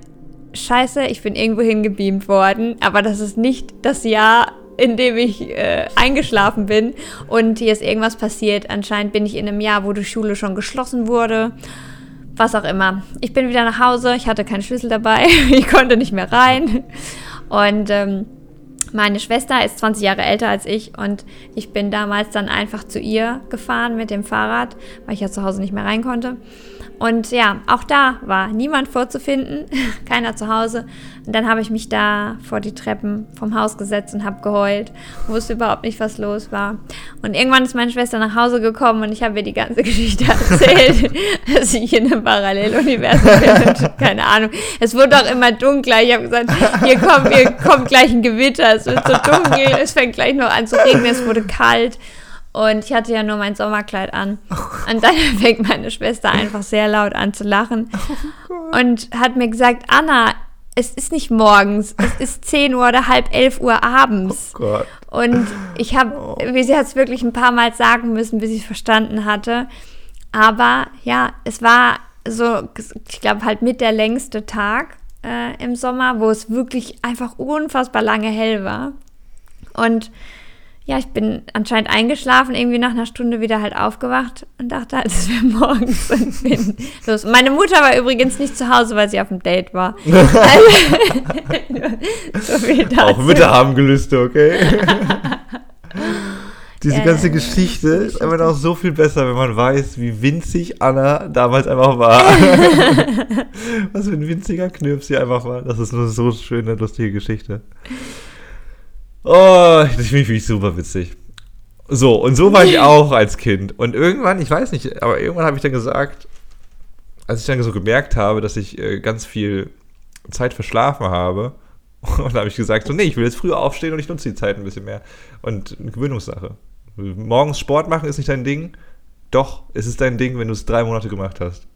scheiße, ich bin irgendwo hingebeamt worden, aber das ist nicht das Jahr, in dem ich äh, eingeschlafen bin und hier ist irgendwas passiert. Anscheinend bin ich in einem Jahr, wo die Schule schon geschlossen wurde. Was auch immer. Ich bin wieder nach Hause, ich hatte keinen Schlüssel dabei, ich konnte nicht mehr rein. Und ähm, meine Schwester ist 20 Jahre älter als ich und ich bin damals dann einfach zu ihr gefahren mit dem Fahrrad, weil ich ja zu Hause nicht mehr rein konnte. Und ja, auch da war niemand vorzufinden, keiner zu Hause. Und dann habe ich mich da vor die Treppen vom Haus gesetzt und habe geheult, wusste überhaupt nicht, was los war. Und irgendwann ist meine Schwester nach Hause gekommen und ich habe ihr die ganze Geschichte erzählt, dass ich in einem Paralleluniversum bin. Und keine Ahnung. Es wurde auch immer dunkler. Ich habe gesagt, hier kommt, hier kommt gleich ein Gewitter. Es wird so dunkel, es fängt gleich noch an zu regnen, es wurde kalt. Und ich hatte ja nur mein Sommerkleid an. Oh und dann fängt meine Schwester einfach sehr laut an zu lachen. Oh und hat mir gesagt, Anna, es ist nicht morgens, es ist 10 Uhr oder halb 11 Uhr abends. Oh Gott. Und ich habe, oh. wie sie hat es wirklich ein paar Mal sagen müssen, bis ich es verstanden hatte. Aber ja, es war so, ich glaube, halt mit der längste Tag äh, im Sommer, wo es wirklich einfach unfassbar lange hell war. Und ja, ich bin anscheinend eingeschlafen, irgendwie nach einer Stunde wieder halt aufgewacht und dachte halt, es wäre morgens und bin los. Meine Mutter war übrigens nicht zu Hause, weil sie auf dem Date war. so viel dazu. Auch Mütter haben Gelüste, okay? Diese ja, ganze Geschichte ist einfach noch so viel besser, wenn man weiß, wie winzig Anna damals einfach war. Was für ein winziger Knirps sie einfach war. Das ist eine so schöne, lustige Geschichte. Oh, das finde ich super witzig. So, und so war ich auch als Kind. Und irgendwann, ich weiß nicht, aber irgendwann habe ich dann gesagt, als ich dann so gemerkt habe, dass ich äh, ganz viel Zeit verschlafen habe, und da habe ich gesagt, so, nee, ich will jetzt früher aufstehen und ich nutze die Zeit ein bisschen mehr. Und eine Gewöhnungssache. Morgens Sport machen ist nicht dein Ding. Doch, es ist dein Ding, wenn du es drei Monate gemacht hast.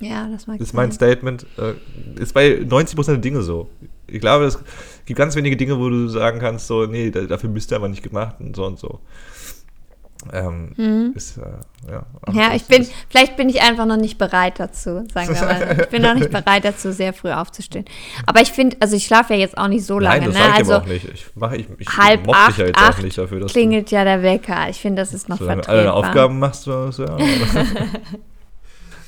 Ja, das mag ich. Das ist mein Statement. Äh, ist bei 90% der Dinge so. Ich glaube, es gibt ganz wenige Dinge, wo du sagen kannst, so, nee, dafür bist du aber nicht gemacht und so und so. Ähm, mhm. ist, äh, ja, ja ich bin, vielleicht bin ich einfach noch nicht bereit dazu, sagen wir mal. Ich bin noch nicht bereit dazu, sehr früh aufzustehen. Aber ich finde, also ich schlafe ja jetzt auch nicht so lange. Nein, das ne? also auch nicht. Ich, mach, ich, ich halb acht, ja jetzt acht auch nicht dafür, dass klingelt ja der Wecker. Ich finde, das ist noch vertretbar. Alle Aufgaben machst du, ja.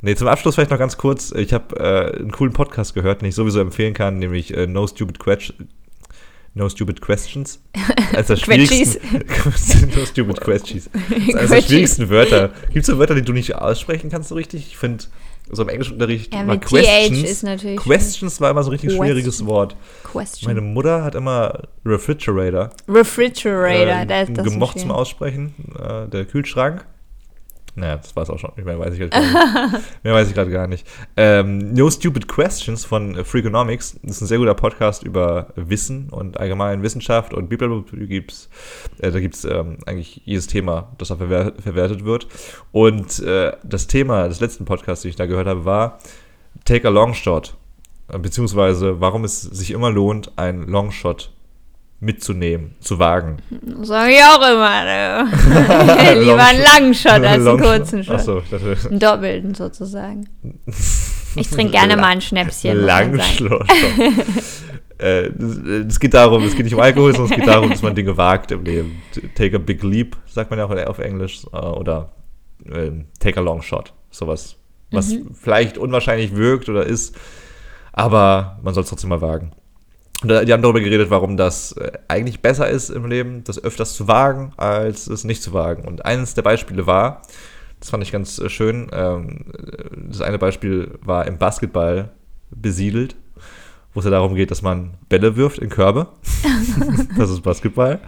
Nee, zum Abschluss vielleicht noch ganz kurz. Ich habe äh, einen coolen Podcast gehört, den ich sowieso empfehlen kann, nämlich äh, No Stupid Questions. No Stupid Questions. Als das schwierigsten, no Stupid Questions. Als der schwierigsten Wörter. Gibt es so Wörter, die du nicht aussprechen kannst so richtig? Ich finde, so im Englischunterricht ja, war Questions. Ist natürlich Questions war immer so ein richtig Question. schwieriges Wort. Question. Meine Mutter hat immer Refrigerator. Refrigerator, äh, das ist das gemocht zum Aussprechen. Äh, der Kühlschrank. Naja, das war es auch schon. Mehr weiß ich gerade gar nicht. Mehr weiß ich gerade gar nicht. Ähm, no Stupid Questions von Freakonomics. Das ist ein sehr guter Podcast über Wissen und allgemein Wissenschaft und Bibliothek gibt's, äh, da gibt es ähm, eigentlich jedes Thema, das da verwer verwertet wird. Und äh, das Thema des letzten Podcasts, den ich da gehört habe, war Take a Long Shot. Beziehungsweise, warum es sich immer lohnt, ein Longshot mitzunehmen, zu wagen. Sag ich auch immer. Ne? Lieber einen langen Shot als einen kurzen Shot. Achso. Einen doppelten sozusagen. Ich trinke gerne mal ein Schnäpschen. Langen Shot. äh, es geht darum, es geht nicht um Alkohol, sondern es geht darum, dass man Dinge wagt im Leben. Take a big leap, sagt man ja auch auf Englisch. Äh, oder äh, take a long shot. Sowas, was mhm. vielleicht unwahrscheinlich wirkt oder ist, aber man soll es trotzdem mal wagen. Und die haben darüber geredet, warum das äh, eigentlich besser ist im Leben, das öfters zu wagen, als es nicht zu wagen. Und eines der Beispiele war, das fand ich ganz äh, schön, ähm, das eine Beispiel war im Basketball besiedelt, wo es ja darum geht, dass man Bälle wirft in Körbe. das ist Basketball.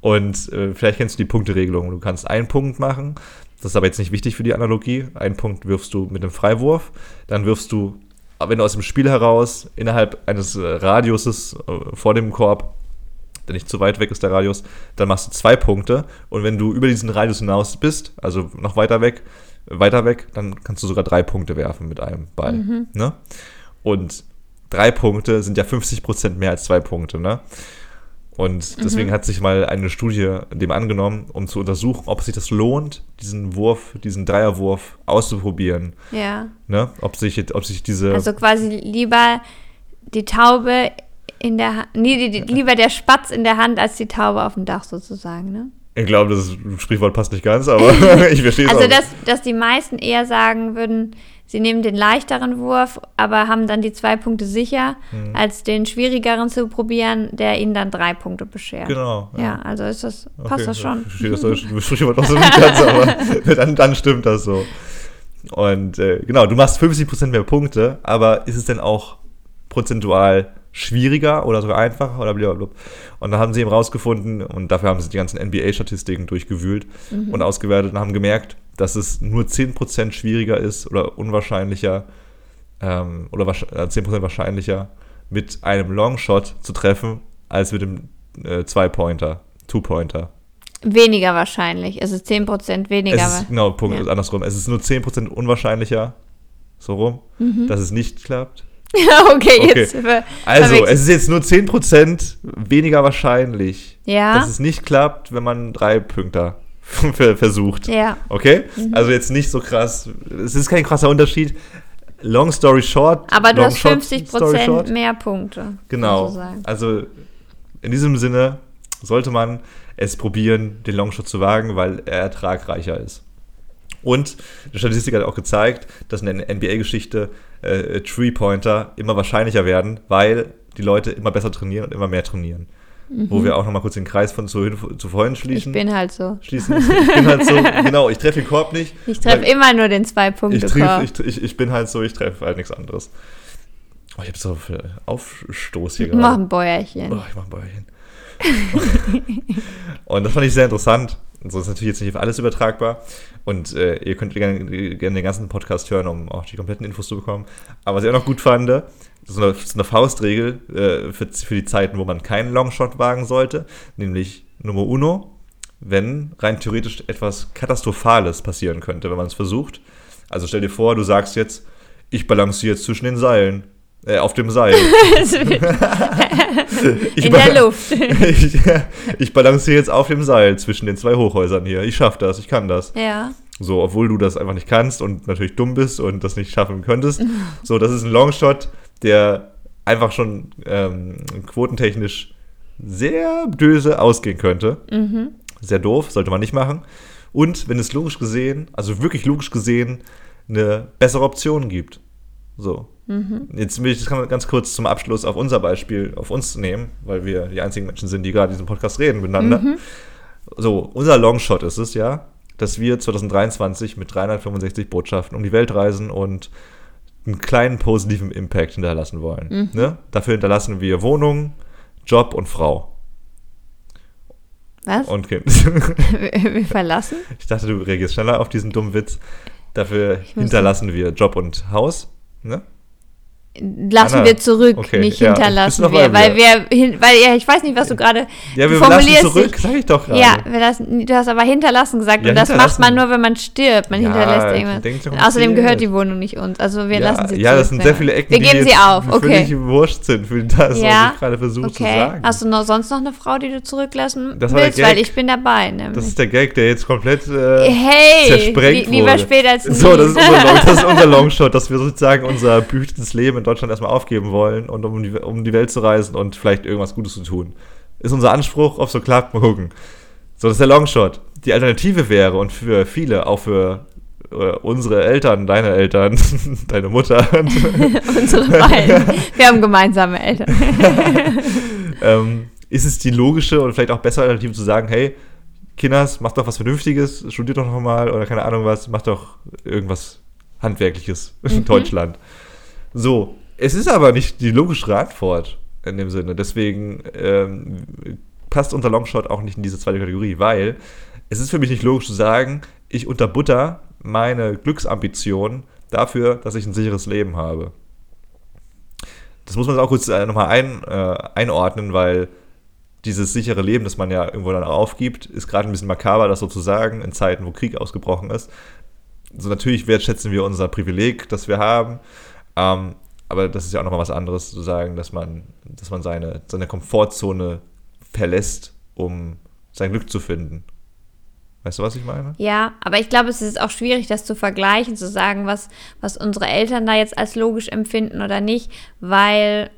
Und äh, vielleicht kennst du die Punkteregelung. Du kannst einen Punkt machen. Das ist aber jetzt nicht wichtig für die Analogie. Einen Punkt wirfst du mit einem Freiwurf. Dann wirfst du wenn du aus dem Spiel heraus innerhalb eines äh, Radiuses äh, vor dem Korb der nicht zu weit weg ist, der Radius, dann machst du zwei Punkte. Und wenn du über diesen Radius hinaus bist, also noch weiter weg, weiter weg, dann kannst du sogar drei Punkte werfen mit einem Ball. Mhm. Ne? Und drei Punkte sind ja 50% mehr als zwei Punkte. Ne? Und deswegen hat sich mal eine Studie dem angenommen, um zu untersuchen, ob sich das lohnt, diesen Wurf, diesen Dreierwurf auszuprobieren. Ja. Ne? Ob, sich, ob sich diese. Also quasi lieber die Taube in der Hand, nee, die, die, lieber der Spatz in der Hand als die Taube auf dem Dach sozusagen, ne? ich glaube, das Sprichwort passt nicht ganz, aber ich verstehe es Also, auch. dass, dass die meisten eher sagen würden, sie nehmen den leichteren Wurf, aber haben dann die zwei Punkte sicher, Mhm. als den schwierigeren zu probieren, der ihnen dann drei Punkte beschert. Genau. Ja, also ist das, passt Okay, das schon. Ich verstehe das Sprichwort auch so nicht ganz, aber dann, dann stimmt das so. Und äh, genau, du machst 50% mehr Punkte, aber ist es denn auch prozentual schwieriger oder sogar einfacher oder blablabla? Und dann haben sie eben rausgefunden, und dafür haben sie die ganzen NBA-Statistiken durchgewühlt und ausgewertet und haben gemerkt, dass es nur 10% schwieriger ist oder unwahrscheinlicher ähm, oder wahrsch- äh, 10% wahrscheinlicher mit einem Longshot zu treffen, als mit dem äh, Zwei-Pointer, Two-Pointer. Weniger wahrscheinlich. Es ist 10% weniger. Es ist, genau, Punkt Ja. ist andersrum. Es ist nur 10% unwahrscheinlicher, so rum, Mhm. dass es nicht klappt. okay, Okay. jetzt. Also, verwechselt. es ist jetzt nur 10% weniger wahrscheinlich, Ja. dass es nicht klappt, wenn man drei Pünkter versucht. Ja. Okay? Mhm. Also jetzt nicht so krass. Es ist kein krasser Unterschied. Long story short. Aber du hast short, 50 story short. Prozent mehr Punkte. Genau. sozusagen. Also in diesem Sinne sollte man es probieren, den Longshot zu wagen, weil er ertragreicher ist. Und die Statistik hat auch gezeigt, dass in der NBA-Geschichte äh, Three-Pointer immer wahrscheinlicher werden, weil die Leute immer besser trainieren und immer mehr trainieren. Wo wir auch nochmal kurz den Kreis von zu, zu vorhin Ich schließen. bin halt so. schließen. Ich bin halt so, genau, ich treffe den Korb nicht. Ich treffe immer nur den ich, Zwei-Punkte-Korb. triff, ich, ich, ich bin halt so, ich treffe halt nichts anderes. Oh, ich habe so viel Aufstoß hier Mach gerade. ein Bäuerchen. Oh, ich mach ein Bäuerchen. und das fand ich sehr interessant. So ist natürlich jetzt nicht auf alles übertragbar. Und äh, ihr könnt gerne, gerne den ganzen Podcast hören, um auch die kompletten Infos zu bekommen. Aber was ich auch noch gut fand, so eine, so eine Faustregel äh, für, für die Zeiten, wo man keinen Longshot wagen sollte, nämlich Nummer uno, wenn rein theoretisch etwas Katastrophales passieren könnte, wenn man es versucht. Also stell dir vor, du sagst jetzt, ich balanciere jetzt zwischen den Seilen, äh, auf dem Seil. In der Luft. ich, ich balanciere jetzt auf dem Seil zwischen den zwei Hochhäusern hier. Ich schaffe das, ich kann das. ja. So, obwohl du das einfach nicht kannst und natürlich dumm bist und das nicht schaffen könntest. So, das ist ein Longshot, der einfach schon ähm, quotentechnisch sehr böse ausgehen könnte. Sehr doof, sollte man nicht machen. Und wenn es logisch gesehen, also wirklich logisch gesehen, eine bessere Option gibt. So. Jetzt will ich das ganz kurz zum Abschluss auf unser Beispiel, auf uns nehmen, weil wir die einzigen Menschen sind, die gerade in diesem Podcast reden miteinander. So, unser Longshot ist es ja, dass wir 2023 mit 365 Botschaften um die Welt reisen und einen kleinen positiven Impact hinterlassen wollen. Ne? Dafür hinterlassen wir Wohnung, Job und Frau Was? und Kind. wir, wir verlassen? Ich dachte, du reagierst schneller auf diesen dummen Witz. Dafür hinterlassen wir Job und Haus. Ne? Lassen Anna, wir zurück, okay, nicht ja, hinterlassen wir. Weil wir, hin, weil ja, ich weiß nicht, was du gerade Ja, wir du lassen formulierst zurück, sag ich doch gerade. Ja, wir lassen, du hast aber hinterlassen gesagt Ja, und das macht man nur, wenn man stirbt. Man Ja, hinterlässt irgendwas. außerdem gehört die Wohnung nicht uns. Also wir ja, lassen sie ja, das sind sehr viele Ecken, Wir die geben sie auf, okay. völlig wurscht sind für das, Ja, was ich gerade versuche zu Okay. sagen. Hast du noch, sonst noch eine Frau, die du zurücklassen Das willst? Weil ich bin dabei. Nämlich. Das ist der Gag, der jetzt komplett äh, hey, zersprengt li lieber wurde. spät als nie. So, das ist, unser das ist unser Longshot, dass wir sozusagen unser behütetes Leben Deutschland erstmal aufgeben wollen und um die, um die Welt zu reisen und vielleicht irgendwas Gutes zu tun. Ist unser Anspruch, ob so klappt, mal gucken. So, das ist der Longshot. Die Alternative wäre und für viele, auch für äh, unsere Eltern, deine Eltern, deine Mutter, Unsere beiden. Wir haben gemeinsame Eltern. ähm, ist es die logische und vielleicht auch bessere Alternative zu sagen, hey, Kinders, macht doch was Vernünftiges, studiert doch nochmal oder keine Ahnung was, macht doch irgendwas Handwerkliches in Deutschland. So, es ist aber nicht die logischere Antwort in dem Sinne. Deswegen ähm, passt unser Longshot auch nicht in diese zweite Kategorie, weil es ist für mich nicht logisch zu sagen, ich unterbutter meine Glücksambition dafür, dass ich ein sicheres Leben habe. Das muss man auch kurz äh, nochmal ein, äh, einordnen, weil dieses sichere Leben, das man ja irgendwo dann aufgibt, ist gerade ein bisschen makaber, das so zu sagen, in Zeiten, wo Krieg ausgebrochen ist. So natürlich wertschätzen wir unser Privileg, das wir haben. Ähm, aber das ist ja auch nochmal was anderes zu sagen, dass man, dass man seine, seine Komfortzone verlässt, um sein Glück zu finden. Weißt du, was ich meine? Ja, aber ich glaube, es ist auch schwierig, das zu vergleichen, zu sagen, was, was unsere Eltern da jetzt als logisch empfinden oder nicht, weil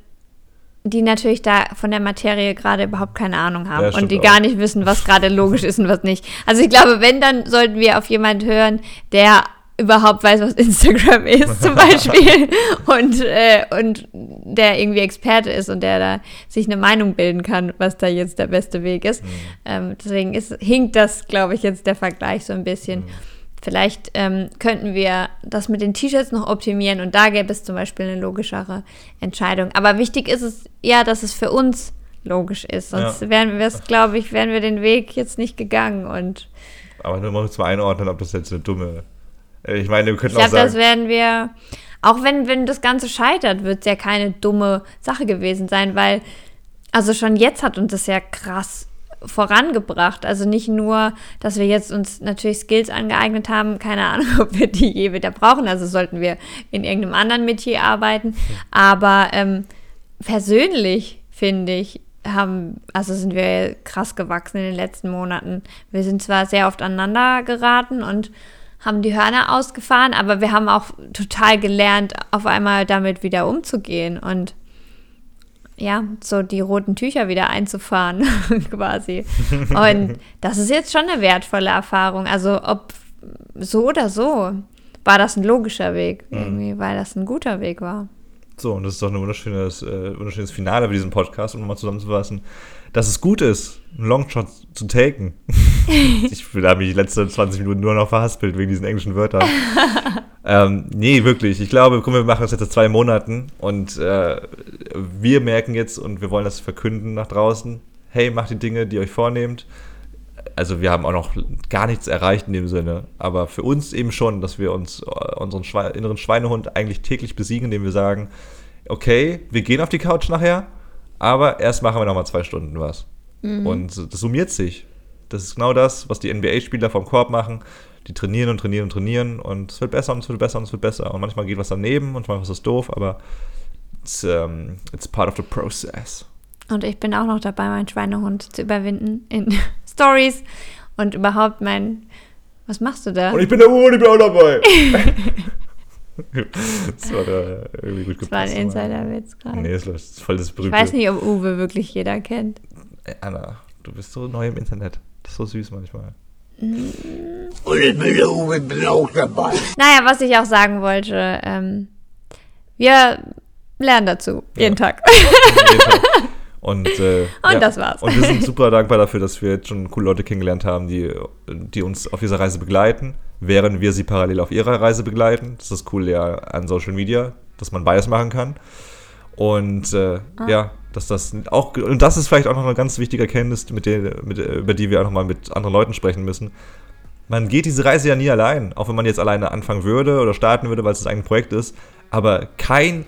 die natürlich da von der Materie gerade überhaupt keine Ahnung haben Ja, und die stimmt gar auch. nicht wissen, was gerade logisch ist und was nicht. Also ich glaube, wenn, dann sollten wir auf jemanden hören, der überhaupt weiß, was Instagram ist zum Beispiel und, äh, und der irgendwie Experte ist und der da sich eine Meinung bilden kann, was da jetzt der beste Weg ist. Ähm, deswegen ist, hinkt das, glaube ich, jetzt der Vergleich so ein bisschen. Vielleicht ähm, könnten wir das mit den T-Shirts noch optimieren und da gäbe es zum Beispiel eine logischere Entscheidung. Aber wichtig ist es ja, dass es für uns logisch ist. Sonst Ja. wären wir es, glaube ich, wären wir den Weg jetzt nicht gegangen. Und Aber nur mal zum Einordnen, ob das jetzt eine dumme. Äh, Ich meine, wir ich könnten auch glaube, sagen. das werden wir, auch wenn, wenn das Ganze scheitert, wird es ja keine dumme Sache gewesen sein, weil, also schon jetzt hat uns das ja krass vorangebracht. Also nicht nur, dass wir jetzt uns natürlich Skills angeeignet haben, keine Ahnung, ob wir die je wieder brauchen, also sollten wir in irgendeinem anderen Metier arbeiten, aber ähm, persönlich finde ich, haben, also sind wir krass gewachsen in den letzten Monaten. Wir sind zwar sehr oft aneinander geraten und haben die Hörner ausgefahren, aber wir haben auch total gelernt, auf einmal damit wieder umzugehen und ja, so die roten Tücher wieder einzufahren, quasi. Und das ist jetzt schon eine wertvolle Erfahrung. Also ob so oder so, war das ein logischer Weg, irgendwie, weil das ein guter Weg war. So, und das ist doch ein wunderschönes, äh, wunderschönes Finale für diesen Podcast, um nochmal zusammenzufassen, dass es gut ist, einen Longshot zu taken. ich da mich die letzten 20 Minuten nur noch verhaspelt wegen diesen englischen Wörtern. ähm, nee, wirklich. Ich glaube, mal, wir machen das jetzt seit zwei Monaten und äh, wir merken jetzt und wir wollen das verkünden nach draußen. Hey, macht die Dinge, die ihr euch vornehmt. Also wir haben auch noch gar nichts erreicht in dem Sinne, aber für uns eben schon, dass wir uns äh, unseren Schwe inneren Schweinehund eigentlich täglich besiegen, indem wir sagen, okay, wir gehen auf die Couch nachher, aber erst machen wir noch mal zwei Stunden was. Und das summiert sich. Das ist genau das, was die NBA-Spieler vom Korb machen. Die trainieren und trainieren und trainieren und es wird besser und es wird besser und es wird besser. Und manchmal geht was daneben und manchmal ist es doof, aber it's, um, it's part of the process. Und ich bin auch noch dabei, meinen Schweinehund zu überwinden in Stories und überhaupt mein. Was machst du da? Und ich bin der Uwe und ich bin auch dabei. das war da irgendwie gut Das war ein gepasst. Insider-Witz gerade. Nee, das ist voll das ich berühmte. weiß nicht, ob Uwe wirklich jeder kennt. Ey, Anna, du bist so neu im Internet. Das ist so süß manchmal. Und ich bin auch dabei. Naja, was ich auch sagen wollte, ähm, wir lernen dazu, jeden Tag. Jeden Tag. Und, äh, Und das war's. Und wir sind super dankbar dafür, dass wir jetzt schon coole Leute kennengelernt haben, die, die uns auf dieser Reise begleiten, während wir sie parallel auf ihrer Reise begleiten. Das ist das Coole ja an Social Media, dass man beides machen kann. Und äh, Ah. ja, dass das auch, und das ist vielleicht auch noch eine ganz wichtige Erkenntnis, mit der, mit, über die wir auch nochmal mit anderen Leuten sprechen müssen. Man geht diese Reise ja nie allein, auch wenn man jetzt alleine anfangen würde oder starten würde, weil es das eigene Projekt ist. Aber kein,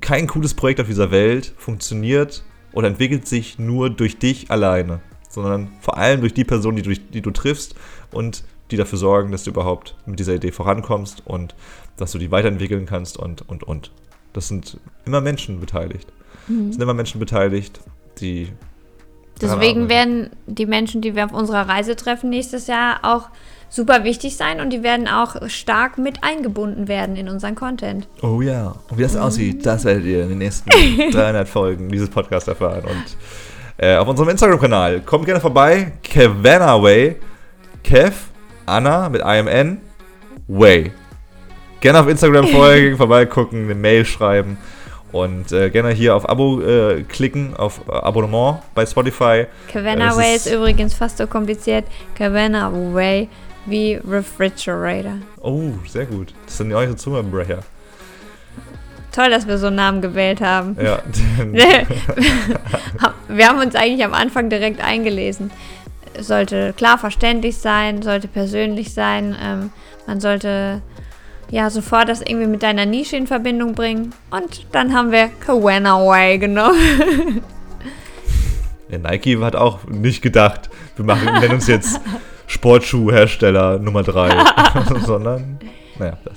kein cooles Projekt auf dieser Welt funktioniert oder entwickelt sich nur durch dich alleine, sondern vor allem durch die Person, die, du- die du triffst und die dafür sorgen, dass du überhaupt mit dieser Idee vorankommst und dass du die weiterentwickeln kannst und, und, und. Das sind immer Menschen beteiligt. Es sind immer Menschen beteiligt, die. Deswegen werden die Menschen, die wir auf unserer Reise treffen, nächstes Jahr auch super wichtig sein und die werden auch stark mit eingebunden werden in unseren Content. Oh ja. Und wie das aussieht, das werdet ihr in den nächsten 300 Folgen dieses Podcasts erfahren. Und äh, auf unserem Instagram-Kanal kommt gerne vorbei. Kevanaway. Kev, Anna mit IMN, Way. Gerne auf Instagram folgen, vorbeigucken, eine Mail schreiben. Und äh, gerne hier auf Abo äh, klicken, auf äh, Abonnement bei Spotify. Cavanna das Way ist- ist übrigens fast so kompliziert. Cavanna Way wie Refrigerator. Oh, sehr gut. Das sind ja eure Zungenbrecher. Toll, dass wir so einen Namen gewählt haben. Ja. Wir haben uns eigentlich am Anfang direkt eingelesen. Es sollte klar verständlich sein, sollte persönlich sein. Ähm, man sollte ja sofort das irgendwie mit deiner Nische in Verbindung bringen. Und dann haben wir Cavanna Way genommen. Ja, Nike hat auch nicht gedacht, wir, machen, nennen uns jetzt Sportschuhhersteller Nummer 3, sondern, naja, das,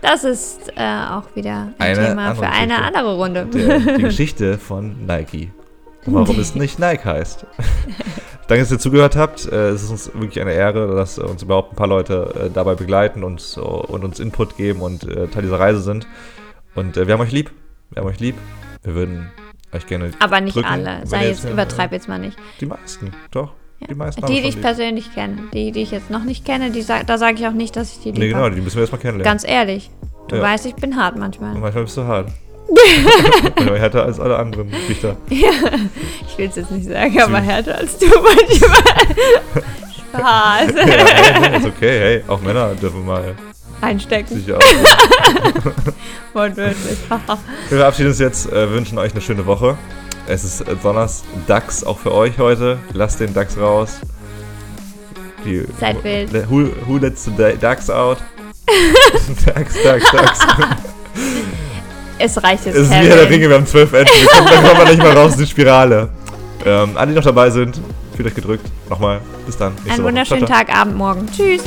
Das ist äh, auch wieder ein Eine Thema für eine Geschichte. andere Runde. der, die Geschichte von Nike. Und warum es nicht Nike heißt. Danke, dass ihr zugehört habt. Äh, Es ist uns wirklich eine Ehre, dass uns überhaupt ein paar Leute äh, dabei begleiten und, und uns Input geben und äh, Teil dieser Reise sind. Und äh, wir haben euch lieb. Wir haben euch lieb. Wir würden euch gerne. Aber nicht drücken, alle. Sei jetzt, äh, übertreib jetzt mal nicht. Die meisten, doch. Ja. Die meisten Die, die ich lieb. persönlich kenne. Die, die ich jetzt noch nicht kenne, die da sage ich auch nicht, dass ich die lieb Nee, genau, die müssen wir erstmal kennenlernen. Ganz ehrlich. Du Ja. weißt, ich bin hart manchmal. Und manchmal bist du hart. Manchmal härter als alle anderen Richter. Ich will es jetzt nicht sagen, aber härter als du manchmal. Spaß. ja, hey, ist okay, hey, auch Männer dürfen mal Einstecken. sich auch. Wortwörtlich. Wir verabschieden uns jetzt, äh, wünschen euch eine schöne Woche. Es ist äh, Donnerstags auch für euch heute. Lasst den DAX raus. Die, Seid wild. Who, who lets the da- DAX out? DAX, DAX, DAX. Es reicht jetzt, Es ist wie Kevin. Herr der Ringe, wir haben zwölf Enden. Wir kommen, dann kommen wir nicht mal raus in die Spirale. Ähm, alle, die noch dabei sind, fühlt euch gedrückt. Nochmal, bis dann. Einen Woche. wunderschönen ciao. Tag, Abend, Morgen. Tschüss.